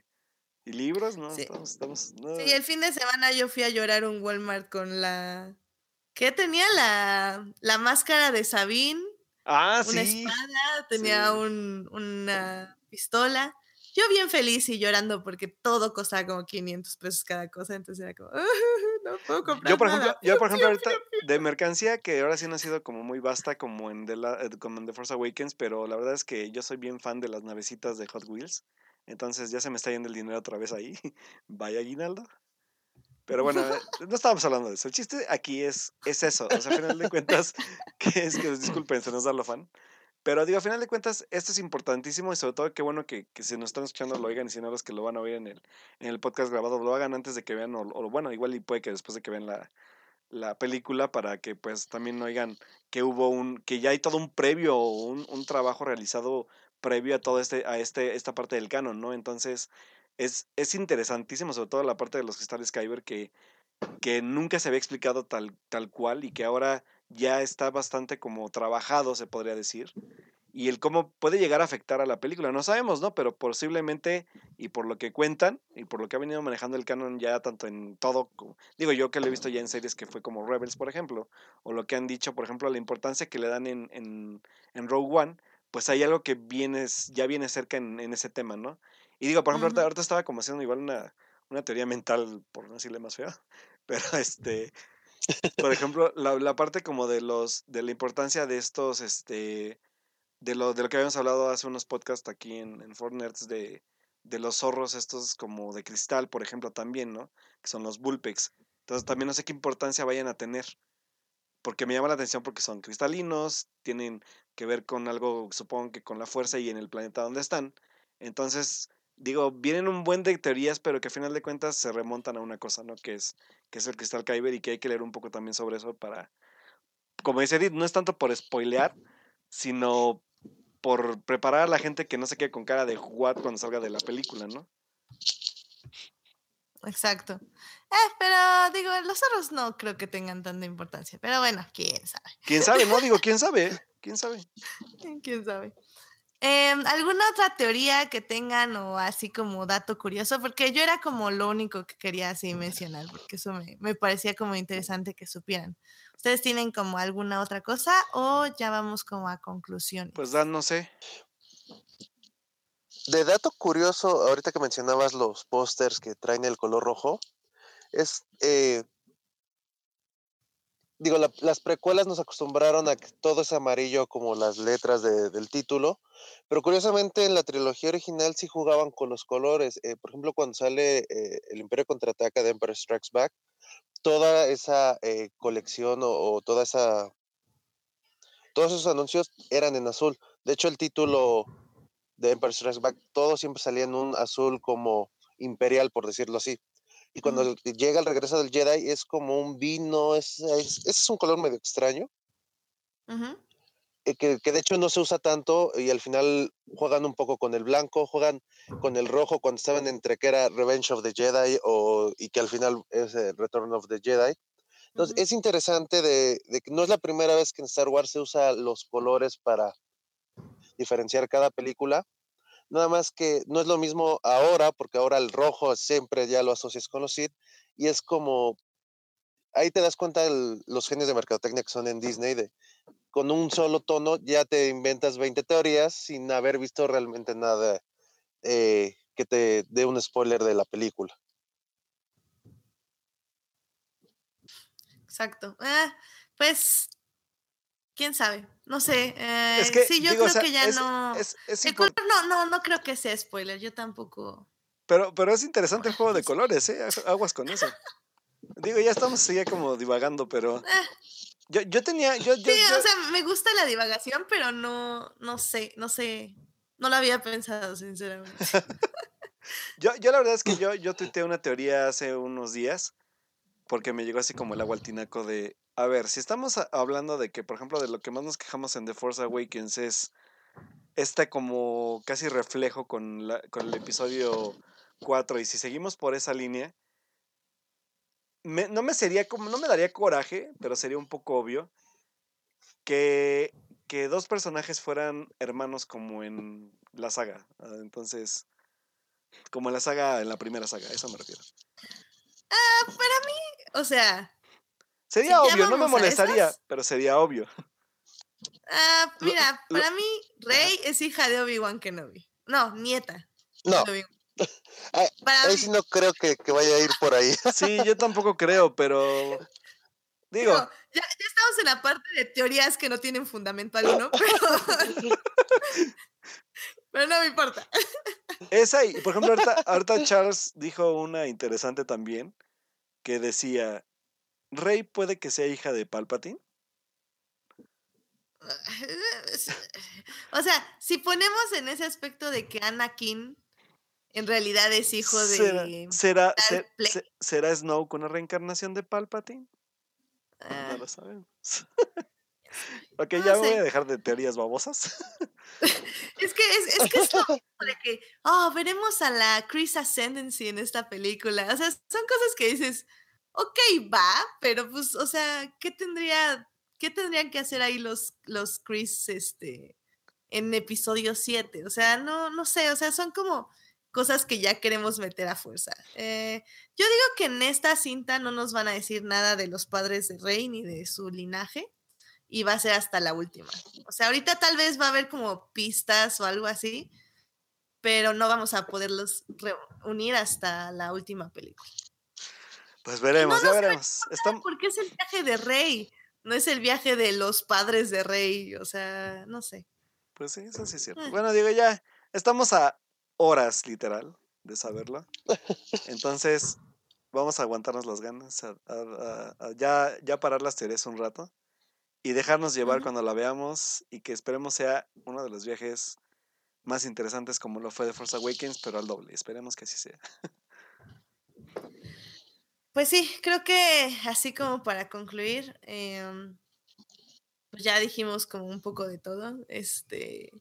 y libros, ¿no? Sí. Estamos, estamos, no.
sí, el fin de semana yo fui a llorar un Walmart con la ¿Qué tenía la, la máscara de Sabine?
Ah,
una espada, tenía un, una pistola. Yo bien feliz y llorando porque todo costaba como 500 pesos cada cosa, entonces era como, <laughs> no puedo comprar
Yo, por
nada.
ejemplo, yo, por <laughs> ejemplo ahorita de mercancía, que ahora sí no ha sido como muy vasta como en, The, la, como en The Force Awakens, pero la verdad es que yo soy bien fan de las navecitas de Hot Wheels, entonces ya se me está yendo el dinero otra vez ahí. <laughs> Vaya aguinaldo. Pero bueno, eh, no estábamos hablando de eso. El chiste aquí es, es eso. O sea, a final de cuentas, que es que disculpen, se nos da lo fan. Pero digo, a final de cuentas, esto es importantísimo y sobre todo qué bueno que, que si nos están escuchando lo oigan y si no los que lo van a oír en el, en el podcast grabado lo hagan antes de que vean, o, o bueno, igual y puede que después de que vean la, la película para que pues también oigan que hubo un, que ya hay todo un previo, un, un trabajo realizado previo a todo este, a este, esta parte del canon, ¿no? Entonces, es, es interesantísimo, sobre todo la parte de los cristales Kyber, que, que nunca se había explicado tal, tal cual y que ahora ya está bastante como trabajado, se podría decir. Y el cómo puede llegar a afectar a la película, no sabemos, ¿no? Pero posiblemente, y por lo que cuentan, y por lo que ha venido manejando el canon ya tanto en todo, digo yo que lo he visto ya en series que fue como Rebels, por ejemplo, o lo que han dicho, por ejemplo, la importancia que le dan en, en, en Rogue One, pues hay algo que viene, ya viene cerca en, en ese tema, ¿no? Y digo, por ejemplo, ahorita, ahorita, estaba como haciendo igual una, una teoría mental, por no decirle más fea, <laughs> pero este, por ejemplo, la, la, parte como de los, de la importancia de estos, este, de lo, de lo que habíamos hablado hace unos podcasts aquí en, en Fortnite, de, de los zorros estos como de cristal, por ejemplo, también, ¿no? Que son los Bullpex. Entonces también no sé qué importancia vayan a tener. Porque me llama la atención porque son cristalinos, tienen que ver con algo, supongo que con la fuerza y en el planeta donde están. Entonces, digo, vienen un buen de teorías, pero que a final de cuentas se remontan a una cosa, ¿no? Que es, que es el cristal Kyber y que hay que leer un poco también sobre eso para, como dice Edith, no es tanto por spoilear, sino por preparar a la gente que no se quede con cara de what cuando salga de la película, ¿no?
Exacto. Eh, pero digo, los otros no creo que tengan tanta importancia. Pero bueno, quién sabe.
¿Quién sabe? No digo, <laughs> ¿quién sabe? ¿Quién sabe?
¿Quién sabe? Em, ¿Alguna otra teoría que tengan o así como dato curioso? Porque yo era como lo único que quería así mencionar, porque eso me, me parecía como interesante que supieran. ¿Ustedes tienen como alguna otra cosa o ya vamos como a conclusión?
Pues Dan, no sé.
De dato curioso, ahorita que mencionabas los pósters que traen el color rojo, es, eh, digo, la- las precuelas nos acostumbraron a que todo es amarillo como las letras de- del título, pero curiosamente en la trilogía original sí jugaban con los colores. Eh, por ejemplo, cuando sale eh, El Imperio Contraataca de Emperor Strikes Back, toda esa eh, colección o, o toda esa... Todos esos anuncios eran en azul. De hecho, el título de Empire Strikes Back, todo siempre salía en un azul como imperial, por decirlo así. Y cuando llega el regreso del Jedi es como un vino, es, es, es un color medio extraño,
Ujú.
eh, que, que de hecho no se usa tanto y al final juegan un poco con el blanco, juegan con el rojo cuando estaban entre que era Revenge of the Jedi o, y que al final es eh, Return of the Jedi. Entonces
Ujú.
es interesante de, de que no es la primera vez que en Star Wars se usa los colores para diferenciar cada película. Nada más que no es lo mismo ahora, porque ahora el rojo siempre ya lo asocias con los Sith, y es como, ahí te das cuenta los genios de mercadotecnia que son en Disney, de con un solo tono ya te inventas 20 teorías sin haber visto realmente nada eh, que te dé un spoiler de la película.
Exacto. Ah, pues, quién sabe. No sé.
Es
eh,
que,
sí, yo
digo, o
creo
sea,
que ya
es,
no.
es- es
el color no, no, no creo que sea spoiler. Yo tampoco.
pero, pero es interesante el juego de
Sí.
colores, ¿eh? Aguas con eso. Digo, ya estamos ya como divagando, pero
Ah,
yo, yo tenía, yo, yo,
sí,
yo-
o sea, me gusta la divagación, pero no, no sé, no sé. No lo había pensado, sinceramente. <laughs>
yo, yo la verdad es que yo, yo tuiteé una teoría hace unos días, porque me llegó así como el agua al tinaco de, a ver, si estamos hablando de que, por ejemplo, de lo que más nos quejamos en The Force Awakens es este como casi reflejo con, la, con el episodio 4, y si seguimos por esa línea, no me sería como, no me daría coraje, pero sería un poco obvio que, que dos personajes fueran hermanos como en la saga. ah, Entonces, como en la saga, en la primera saga, eso me refiero.
Ah, para mí, o sea,
Sería obvio, no me molestaría,
esas.
pero sería obvio.
ah, <laughs> mira, para mí, Rey es hija de Obi-Wan Kenobi. No, nieta.
No, <laughs>
Para
ahí sí no creo que, que vaya a ir por ahí. <laughs>
Sí, yo tampoco creo, pero digo,
ya estamos en la parte de teorías que no tienen fundamento alguno, pero, pero no me importa.
esa y por ejemplo ahorita, ahorita Charles dijo una interesante también que decía, Rey puede que sea hija de Palpatine. <laughs>
O sea, si ponemos en ese aspecto de que Anakin en realidad es hijo
¿Será,
de...
será, ser- ¿Será Snoke una reencarnación de Palpatine?
ah,
No lo sabemos. <laughs> ok,
No
ya
sé.
voy a dejar de teorías babosas. <laughs>
es que es, es que es lo mismo de que, oh, veremos a la Chris Ascendancy en esta película. O sea, son cosas que dices, ok, va, pero pues, o sea, ¿qué tendría, qué tendrían que hacer ahí los, los Chris, este, en episodio 7? O sea, no, no sé, o sea, son como cosas que ya queremos meter a fuerza. Eh, yo digo que en esta cinta no nos van a decir nada de los padres de Rey ni de su linaje y va a ser hasta la última. O sea, ahorita tal vez va a haber como pistas o algo así, pero no vamos a poderlos reunir hasta la última película.
Pues veremos, ya veremos. Estam-
Porque es el viaje de Rey, no es el viaje de los padres de Rey, o sea, no sé.
Pues sí, eso sí es cierto.
Eh.
Bueno, digo, ya estamos a horas, literal, de saberlo. Entonces, vamos a aguantarnos las ganas, a- a ya, ya parar las teorías un rato y dejarnos llevar cuando la veamos y que esperemos sea uno de los viajes más interesantes como lo fue de Force Awakens, pero al doble. Esperemos que así sea.
Pues sí, creo que así como para concluir, em, pues ya dijimos como un poco de todo. Este,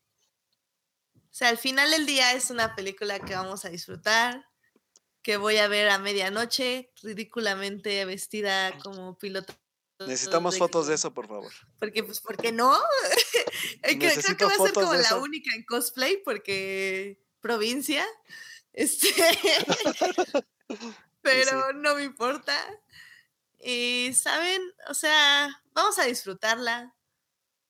O sea, al final del día es una película que vamos a disfrutar, que voy a ver a medianoche, ridículamente vestida como piloto.
Necesitamos fotos de eso, por favor. <laughs>
Porque, pues, ¿por qué no? <laughs> creo, creo que va a ser como la única en cosplay, porque provincia. <laughs> Este. Pero no me importa. Y, ¿saben? O sea, vamos a disfrutarla.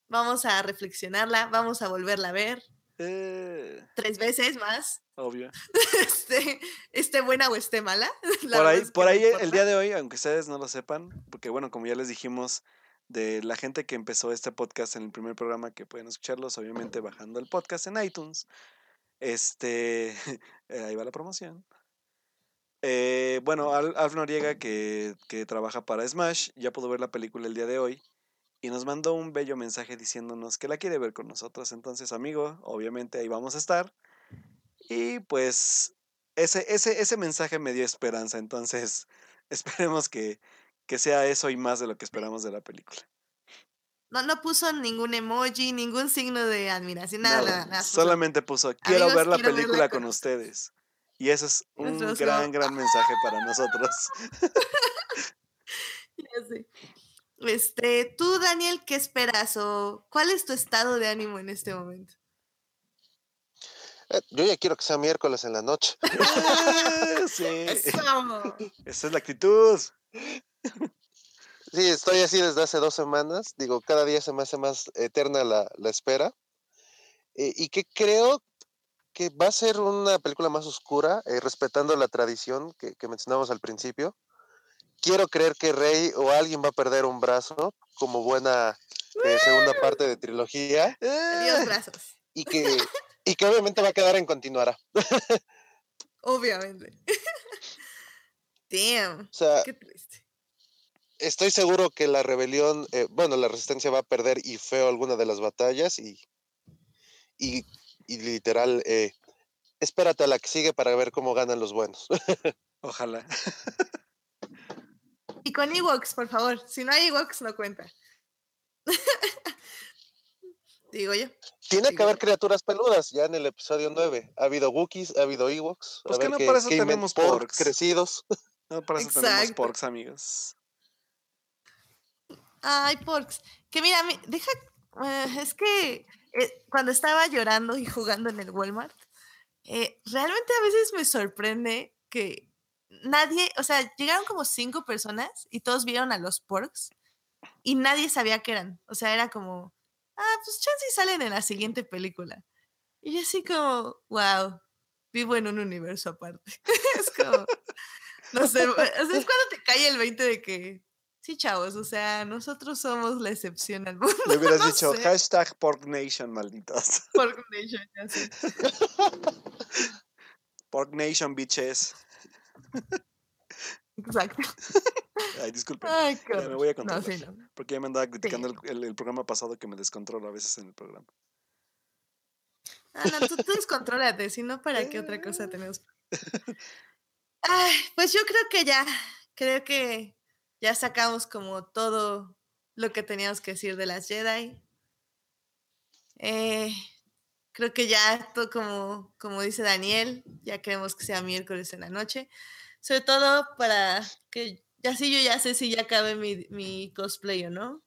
Vamos a reflexionarla. Vamos a volverla a ver.
Eh.
Tres veces más.
Obvio. <laughs>
Este, esté buena o esté mala. <laughs>
por ahí, por ahí el día de hoy, aunque ustedes no lo sepan, porque bueno, como ya les dijimos, de la gente que empezó este podcast en el primer programa, que pueden escucharlos, obviamente bajando el podcast en iTunes. Este, <laughs> ahí va la promoción. Eh, bueno, Alf Noriega, que, que trabaja para Smash, ya pudo ver la película el día de hoy y nos mandó un bello mensaje diciéndonos que la quiere ver con nosotros. Entonces, amigo, obviamente ahí vamos a estar. Y pues ese, ese, ese mensaje me dio esperanza. Entonces, <laughs> esperemos que, que sea eso y más de lo que esperamos de la película.
No, no puso ningún emoji, ningún signo de admiración, nada, nada.
Solamente puso, quiero ver la película con ustedes. Y ese es un gran, gran mensaje para nosotros. <laughs>
ya sé. Este, tú, Daniel, ¿qué esperas o cuál es tu estado de ánimo en este momento?
Eh, yo ya quiero que sea miércoles en la noche. <laughs>
sí. Esa es la actitud.
Sí, estoy así desde hace dos semanas. Digo, cada día se me hace más eterna la, espera. Eh, y que creo que va a ser una película más oscura, eh, respetando la tradición que, que mencionamos al principio quiero creer que Rey o alguien va a perder un brazo como buena eh, segunda parte de trilogía.
Adiós brazos.
Y <laughs> que, y que obviamente va a quedar en continuará. <laughs>
obviamente. <laughs> Damn.
O sea,
qué triste.
Estoy seguro que la rebelión, eh, bueno, la resistencia va a perder y feo alguna de las batallas y, y, y literal, eh, espérate a la que sigue para ver cómo ganan los buenos.
Ojalá.
Y con Ewoks, por favor. Si no hay Ewoks, no cuenta. <laughs> Digo yo.
Tiene que haber criaturas peludas ya en el episodio 9. Ha habido Wookiees, ha habido Ewoks.
Pues que <laughs> no para eso tenemos porks.
crecidos.
No para eso tenemos porks, amigos.
Ay, porks. Que mira, deja. Eh, es que eh, cuando estaba llorando y jugando en el Walmart, eh, realmente a veces me sorprende que nadie, o sea, llegaron como cinco personas y todos vieron a los porks y nadie sabía qué eran. O sea, era como, ah, pues chance salen en la siguiente película. Y yo así como, wow, vivo en un universo aparte. <laughs> es como, no sé, o sea, es cuando te cae el 20 de que, sí, chavos, o sea, nosotros somos la excepción al mundo.
Le hubieras <laughs> dicho, hashtag Pork Nation, malditos.
Pork Nation, ya sé. <laughs>
Pork Nation, bitches. <laughs>
Exacto.
Ay, disculpe.
Ay,
me voy a controlar. Porque ya me andaba criticando el, programa pasado que me descontrolo a veces en el programa.
Ah, no, tú, tú descontrólate, si no, ¿para qué otra cosa <laughs> tenemos? Ay, pues yo creo que ya, creo que ya sacamos como todo lo que teníamos que decir de las Jedi. Eh, creo que ya, todo como, como dice Daniel, ya queremos que sea miércoles en la noche. Sobre todo para que ya sí yo ya sé si ya acabe mi, mi cosplay o no.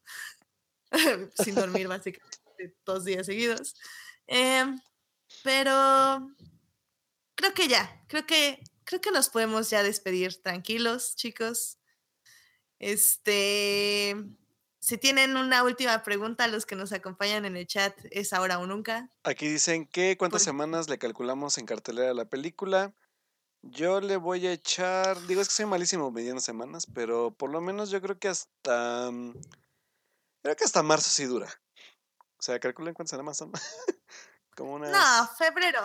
<laughs> Sin dormir básicamente dos días seguidos. Em, pero creo que ya, creo que, creo que nos podemos ya despedir tranquilos, chicos. Este, si tienen una última pregunta, los que nos acompañan en el chat, es ahora o nunca.
Aquí dicen que cuántas semanas le calculamos en cartelera a la película. Yo le voy a echar, digo, es que soy malísimo midiendo semanas, pero por lo menos yo creo que hasta, mm, creo que hasta marzo sí dura. O sea, calculen cuántas semanas son. <laughs> Como unas...
No, febrero.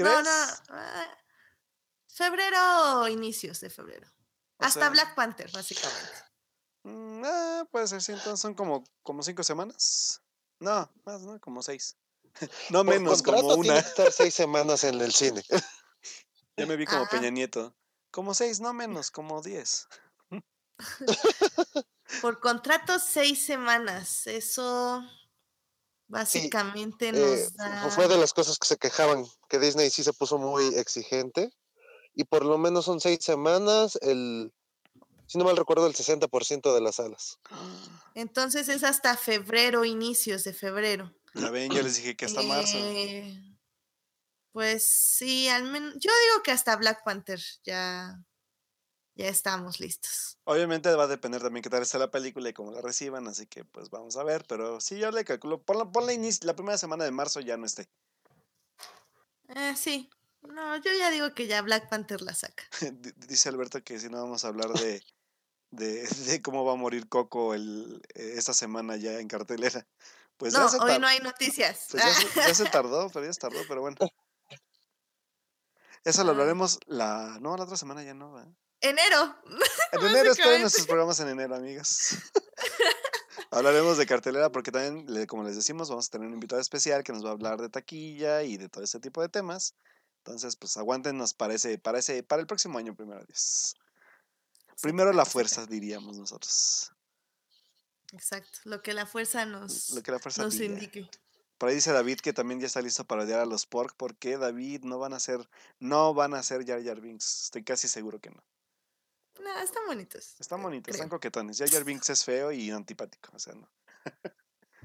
No, no. Ah, febrero, inicios de febrero. hasta Black Panther, básicamente.
Mm, ah, puede ser, sí, entonces son como, como cinco semanas. No, más, ¿no? Como seis. <laughs> no menos, como una.
Tiene que estar seis semanas en el cine. <laughs>
ya me vi como Peña Nieto. Como seis, no menos, como diez. <laughs>
Por contrato, seis semanas. Eso. Básicamente
Eh,
nos da...
fue de las cosas que se quejaban, que Disney sí se puso muy exigente. Y por lo menos son seis semanas, el, si no mal recuerdo, el 60% de las salas.
Entonces es hasta febrero, inicios de febrero.
Ya ven, yo les <clears throat> dije que hasta marzo.
Pues sí, al menos. Yo digo que hasta Black Panther ya, ya estamos listos.
Obviamente va a depender también qué tal está la película y cómo la reciban, así que pues vamos a ver, pero sí, yo le calculo, ponla, ponla inicio, la primera semana de marzo ya no esté.
Eh, sí. No, yo ya digo que ya Black Panther la saca. <laughs>
Dice Alberto que si no vamos a hablar de, de, <laughs> de cómo va a morir Coco el, eh, esta semana ya en cartelera. Pues
no,
ya, se
hoy no hay noticias.
pues ya, se, ya se <laughs> tardó, pero ya se tardó, pero bueno. Eso lo hablaremos la... No, la otra semana ya no.
Enero. <laughs>
En enero, esperen nuestros programas en enero, amigos. <laughs> <laughs> Hablaremos de cartelera porque también, como les decimos, vamos a tener un invitado especial que nos va a hablar de taquilla y de todo este tipo de temas. Entonces, pues aguántenos para ese, para ese, para el próximo año, primero Dios. Primero la fuerza, diríamos nosotros.
Exacto. Lo que la fuerza nos,
Lo que la fuerza
nos indique.
Por ahí dice David que también ya está listo para odiar a los pork. porque David? No van a ser, no van a ser Jar Jar Binks. Estoy casi seguro que no.
No, están bonitos.
Están
eh,
bonitos, están coquetones. Jar Jar Binks es feo y antipático. O sea, no.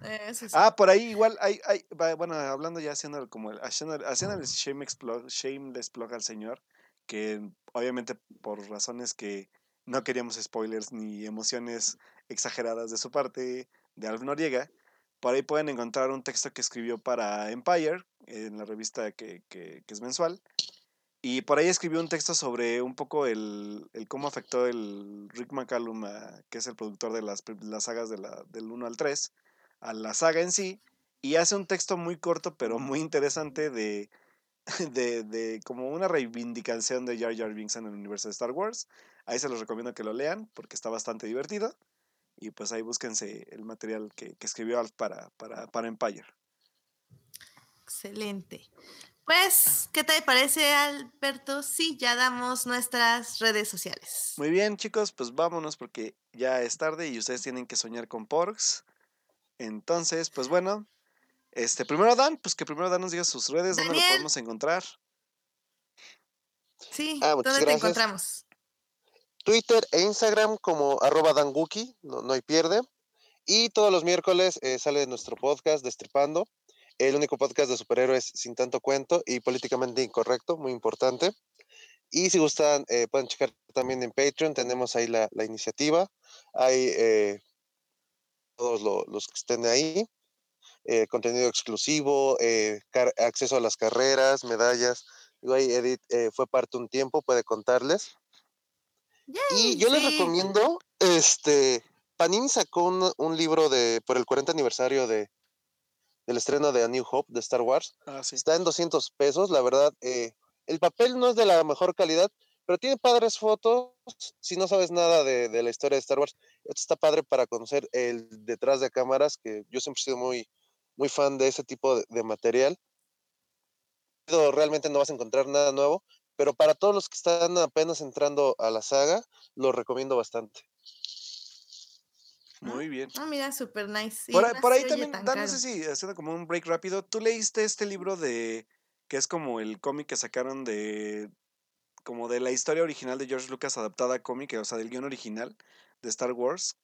Eh, <laughs> sí.
Ah, por ahí igual hay, hay bueno, hablando ya haciendo como el, haciendo, haciendo el shameless plug, shameless plug al señor, que obviamente por razones que no queríamos spoilers ni emociones exageradas de su parte, de Alf Noriega, por ahí pueden encontrar un texto que escribió para Empire, en la revista que, que, que es mensual, y por ahí escribió un texto sobre un poco el, el cómo afectó el Rick McCallum, a- que es el productor de las, las sagas de la, del 1 al 3, a la saga en sí y hace un texto muy corto pero muy interesante de, <laughs> de, de como una reivindicación de Jar Jar Binks en el universo de Star Wars. Ahí se los recomiendo que lo lean porque está bastante divertido y pues ahí búsquense el material que, que escribió Alf para, para, para Empire.
Excelente. Pues, ¿qué te parece, Alberto? Sí, ya damos nuestras redes sociales.
Muy bien chicos, pues vámonos porque ya es tarde y ustedes tienen que soñar con Porks. Entonces, pues bueno, este primero Dan, pues que primero Dan nos diga sus redes, dónde lo
Daniel.
podemos encontrar.
Sí,
Ah,
¿dónde te encontramos?
Twitter e Instagram como arroba danguki, no, no hay pierde. Y todos los miércoles eh, sale nuestro podcast Destripando, el único podcast de superhéroes sin tanto cuento y políticamente incorrecto, muy importante. Y si gustan, eh, pueden checar también en Patreon, tenemos ahí la, la iniciativa. Hay eh, todos lo- los que estén ahí, eh, contenido exclusivo, eh, acceso a las carreras, medallas. Digo, ahí Edith fue parte un tiempo, puede contarles. Y yo les recomiendo, este, Panini sacó un, un libro de, por el 40 aniversario de, del estreno de A New Hope de Star Wars.
Ah, sí.
Está en 200 pesos, la verdad. eh, el papel no es de la mejor calidad, pero tiene padres fotos. Si no sabes nada de, de la historia de Star Wars, esto está padre para conocer el detrás de cámaras, que yo siempre he sido muy, muy fan de ese tipo de, de material. Realmente no vas a encontrar nada nuevo, pero para todos los que están apenas entrando a la saga, lo recomiendo bastante.
Muy bien.
Ah, mira, super nice. Sí,
Por, ahí- por también, Dan, no sé si haciendo como un break rápido, ¿tú leíste este libro de que es como el cómic que sacaron de como de la historia original de George Lucas adaptada a cómic, o sea, del guion original de Star Wars?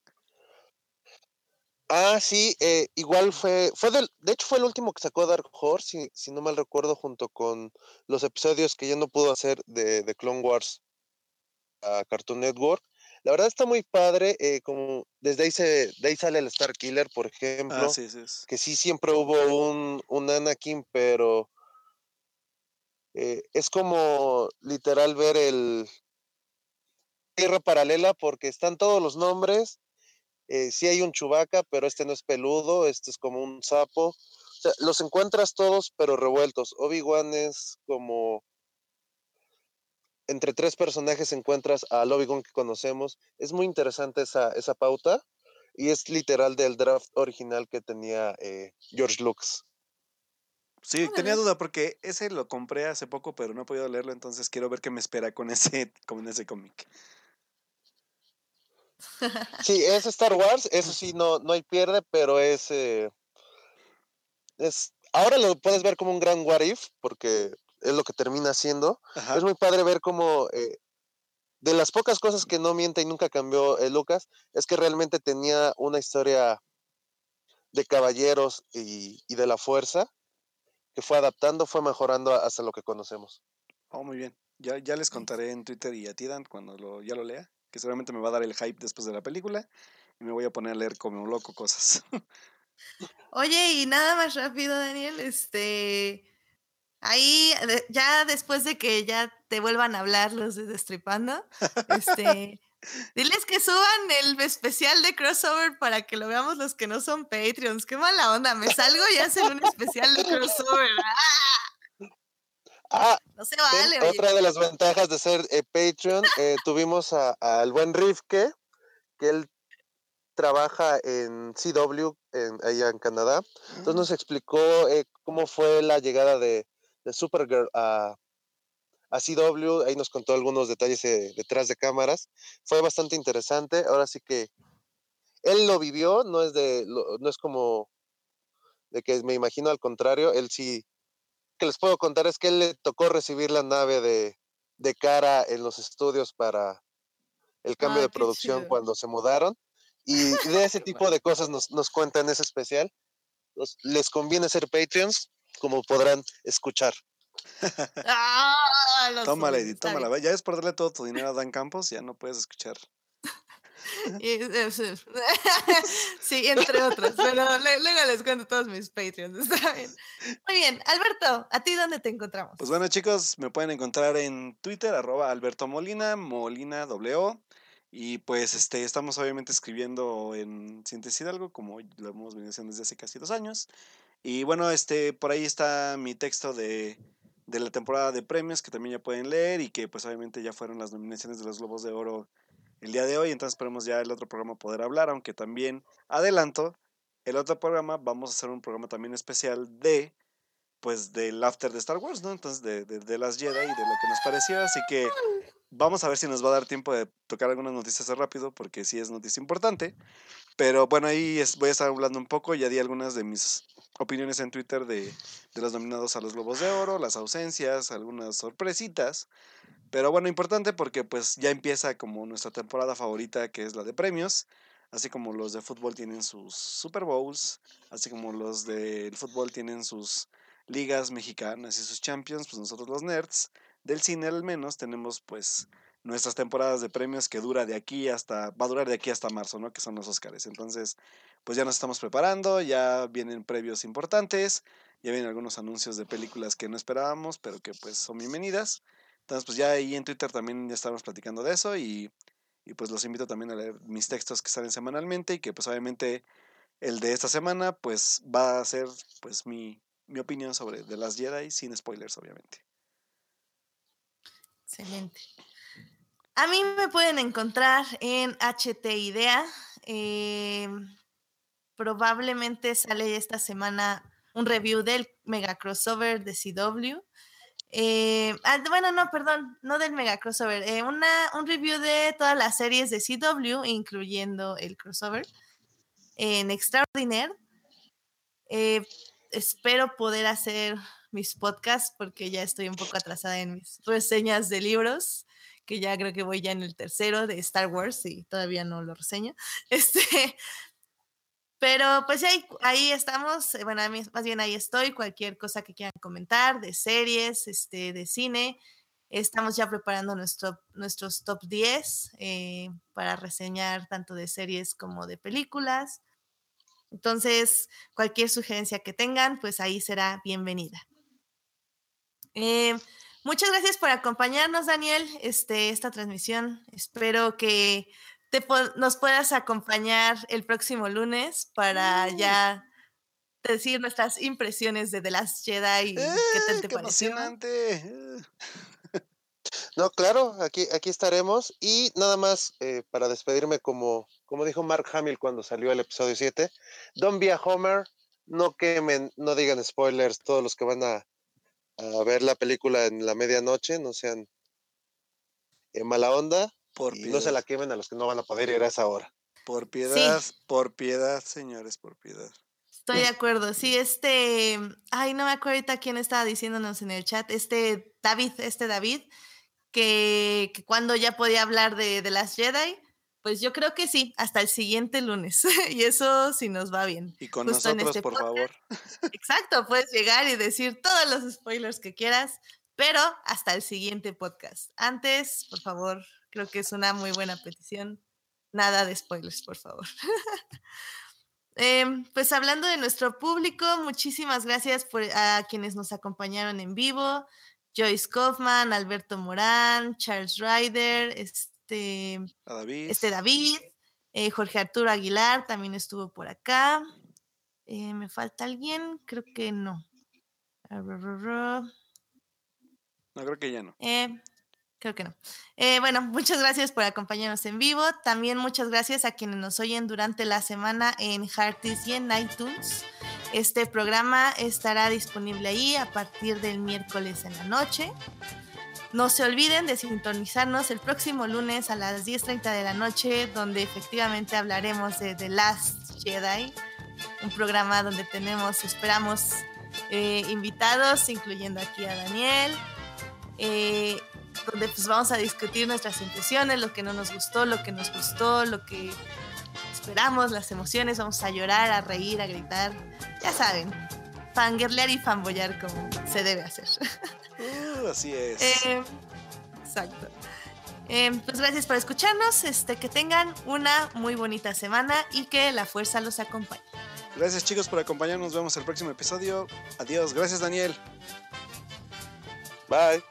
Ah, sí, eh, igual fue, fue del, de hecho fue el último que sacó Dark Horse, si, si no mal recuerdo, junto con los episodios que ya no pudo hacer de, de Clone Wars a Cartoon Network. La verdad está muy padre, eh, como desde ahí, se, de ahí sale el Star Killer, por ejemplo,
Ah, sí, sí.
que sí siempre hubo un, un Anakin, pero eh, es como literal ver el Tierra Paralela, porque están todos los nombres, eh, sí hay un chubaca, pero este no es peludo, este es como un sapo. O sea, los encuentras todos, pero revueltos. Obi-Wan es como. Entre tres personajes encuentras al Obi-Wan que conocemos. Es muy interesante esa, esa pauta. Y es literal del draft original que tenía eh, George Lucas.
Sí, tenía duda porque ese lo compré hace poco, pero no he podido leerlo, entonces quiero ver qué me espera con ese, <laughs> con ese cómic.
Sí, es Star Wars, eso sí, no, no hay pierde, pero es. eh, es, ahora lo puedes ver como un gran what if, porque es lo que termina siendo.
Ajá.
Es muy padre ver cómo eh, de las pocas cosas que no miente y nunca cambió eh, Lucas, es que realmente tenía una historia de caballeros y, y de la fuerza que fue adaptando, fue mejorando hasta lo que conocemos.
Oh, muy bien. Ya, ya les contaré en Twitter y a ti, Dan, cuando lo, ya lo lea, que seguramente me va a dar el hype después de la película y me voy a poner a leer como un loco cosas. <laughs>
Oye, y nada más rápido, Daniel, este, ahí ya después de que ya te vuelvan a hablar los de Destripando, este, <laughs> diles que suban el especial de crossover para que lo veamos los que no son Patreons. Qué mala onda, me salgo y hacen un especial de crossover. ¡Ah! <laughs>
Ah, <laughs>
No se vale,
otra de las ventajas de ser eh, Patreon, eh, <laughs> tuvimos a- al buen Rifke, que él trabaja en CW, en, allá en Canadá. Entonces nos explicó eh, cómo fue la llegada de, de Supergirl a, a CW. Ahí nos contó algunos detalles detrás de cámaras. Fue bastante interesante. Ahora sí que él lo vivió, no es de, lo- no es como de que me imagino al contrario. Él sí, que les puedo contar es que él le tocó recibir la nave de, de cara en los estudios para el cambio
Ah,
de producción
chido.
cuando se mudaron. Y de ese <laughs> tipo de cosas nos, nos cuenta en ese especial. Los- les conviene ser Patreons, como podrán escuchar. <laughs>
Ah,
tómala,
está
tómala. Ya es por darle todo tu dinero a Dan Campos, ya no puedes escuchar. <laughs> <laughs>
Sí. Entre otros, pero <laughs> luego les cuento todos mis Patreons, está bien. Muy bien, Alberto, ¿a ti dónde te encontramos?
Pues bueno, chicos, me pueden encontrar en Twitter, arroba Alberto Molina, Molina W. Y pues este, estamos obviamente escribiendo en Síntesis Hidalgo, como lo hemos venido haciendo desde hace casi dos años. Y bueno, este, por ahí está mi texto de, de la temporada de premios que también ya pueden leer y que pues obviamente ya fueron las nominaciones de los Globos de Oro el día de hoy. Entonces esperemos ya el otro programa poder hablar, aunque también adelanto, el otro programa vamos a hacer un programa también especial de pues del after de Star Wars, ¿no? Entonces de, de, las Jedi y de lo que nos pareció, así que vamos a ver si nos va a dar tiempo de tocar algunas noticias rápido, porque sí es noticia importante, pero bueno, ahí voy a estar hablando un poco, ya di algunas de mis opiniones en Twitter de, de los nominados a los Globos de Oro, las ausencias, algunas sorpresitas, pero bueno, importante porque pues ya empieza como nuestra temporada favorita, que es la de premios, así como los de fútbol tienen sus Super Bowls, así como los del fútbol tienen sus ligas mexicanas y sus champions, pues nosotros los nerds del cine al menos tenemos pues nuestras temporadas de premios que dura de aquí hasta, va a durar de aquí hasta marzo, ¿no? Que son los Oscars. Entonces, pues ya nos estamos preparando, ya vienen previos importantes, ya vienen algunos anuncios de películas que no esperábamos, pero que pues son bienvenidas. Entonces, pues ya ahí en Twitter también ya estamos platicando de eso y, y pues los invito también a leer mis textos que salen semanalmente y que pues obviamente el de esta semana pues va a ser pues mi, mi opinión sobre The Last Jedi sin spoilers obviamente.
Excelente. A mí me pueden encontrar en HT Idea. eh, probablemente sale esta semana un review del mega crossover de CW. Eh, ah, bueno, no, perdón, no del mega crossover. eh, una, un review de todas las series de CW, incluyendo el crossover, en Extraordinaire. Eh, espero poder hacer mis podcasts porque ya estoy un poco atrasada en mis reseñas de libros, que ya creo que voy ya en el tercero de Star Wars y todavía no lo reseño. <laughs> Este, pero pues ahí, estamos, eh, bueno, más bien ahí estoy, cualquier cosa que quieran comentar de series, este, de cine. Estamos ya preparando nuestro, nuestros top 10 eh, para reseñar tanto de series como de películas. Entonces, cualquier sugerencia que tengan, pues ahí será bienvenida. Eh, muchas gracias por acompañarnos, Daniel, este, esta transmisión. Espero que te nos puedas acompañar el próximo lunes para
Mm.
ya decir nuestras impresiones de The Last Jedi y qué tal
¡Eh,
te
qué
pareció.
emocionante! Eh. <laughs>
No, claro, aquí, aquí estaremos. Y nada más eh, para despedirme, como, como dijo Mark Hamill cuando salió el episodio 7, Don't be a Homer, no quemen, no digan spoilers, todos los que van a, a ver la película en la medianoche, no sean en mala onda
Por
y
piedad,
no se la quemen a los que no van a poder ir a esa hora.
por piedad, por piedad, señores, por piedad.
Estoy de acuerdo. Sí, este. Ay, no me acuerdo ahorita quién estaba diciéndonos en el chat. Este David, este David, que, que cuando ya podía hablar de, de las Jedi. Pues yo creo que sí, hasta el siguiente lunes. <laughs> y eso sí nos va bien.
Y con nosotros, este por favor.
Exacto, puedes llegar y decir todos los spoilers que quieras, pero hasta el siguiente podcast. Antes, por favor, creo que es una muy buena petición. Nada de spoilers, por favor. <laughs> Em, pues hablando de nuestro público, muchísimas gracias por, a quienes nos acompañaron en vivo. Joyce Kaufman, Alberto Morán, Charles Ryder, este
David,
este David eh, Jorge Arturo Aguilar también estuvo por acá. Eh, ¿Me falta alguien? Creo que no.
No, creo que ya no.
Eh, Creo que no. Eh, bueno, <laughs> muchas gracias por acompañarnos en vivo. También muchas gracias a quienes nos oyen durante la semana en Hearties y en iTunes. Este programa estará disponible ahí a partir del miércoles en la noche. No se olviden de sintonizarnos el próximo lunes a las 10.30 de la noche, donde efectivamente hablaremos de The Last Jedi, un programa donde tenemos, esperamos, eh, invitados, incluyendo aquí a Daniel. Eh, donde pues vamos a discutir nuestras impresiones, lo que no nos gustó, lo que nos gustó, lo que esperamos, las emociones, vamos a llorar, a reír, a gritar, ya saben, fangirlear y fanboyar como se debe hacer.
Uh, así es.
Eh, exacto. Eh, pues gracias por escucharnos, este, que tengan una muy bonita semana y que la fuerza los acompañe.
Gracias chicos por acompañarnos, nos vemos el próximo episodio. Adiós, gracias Daniel.
Bye.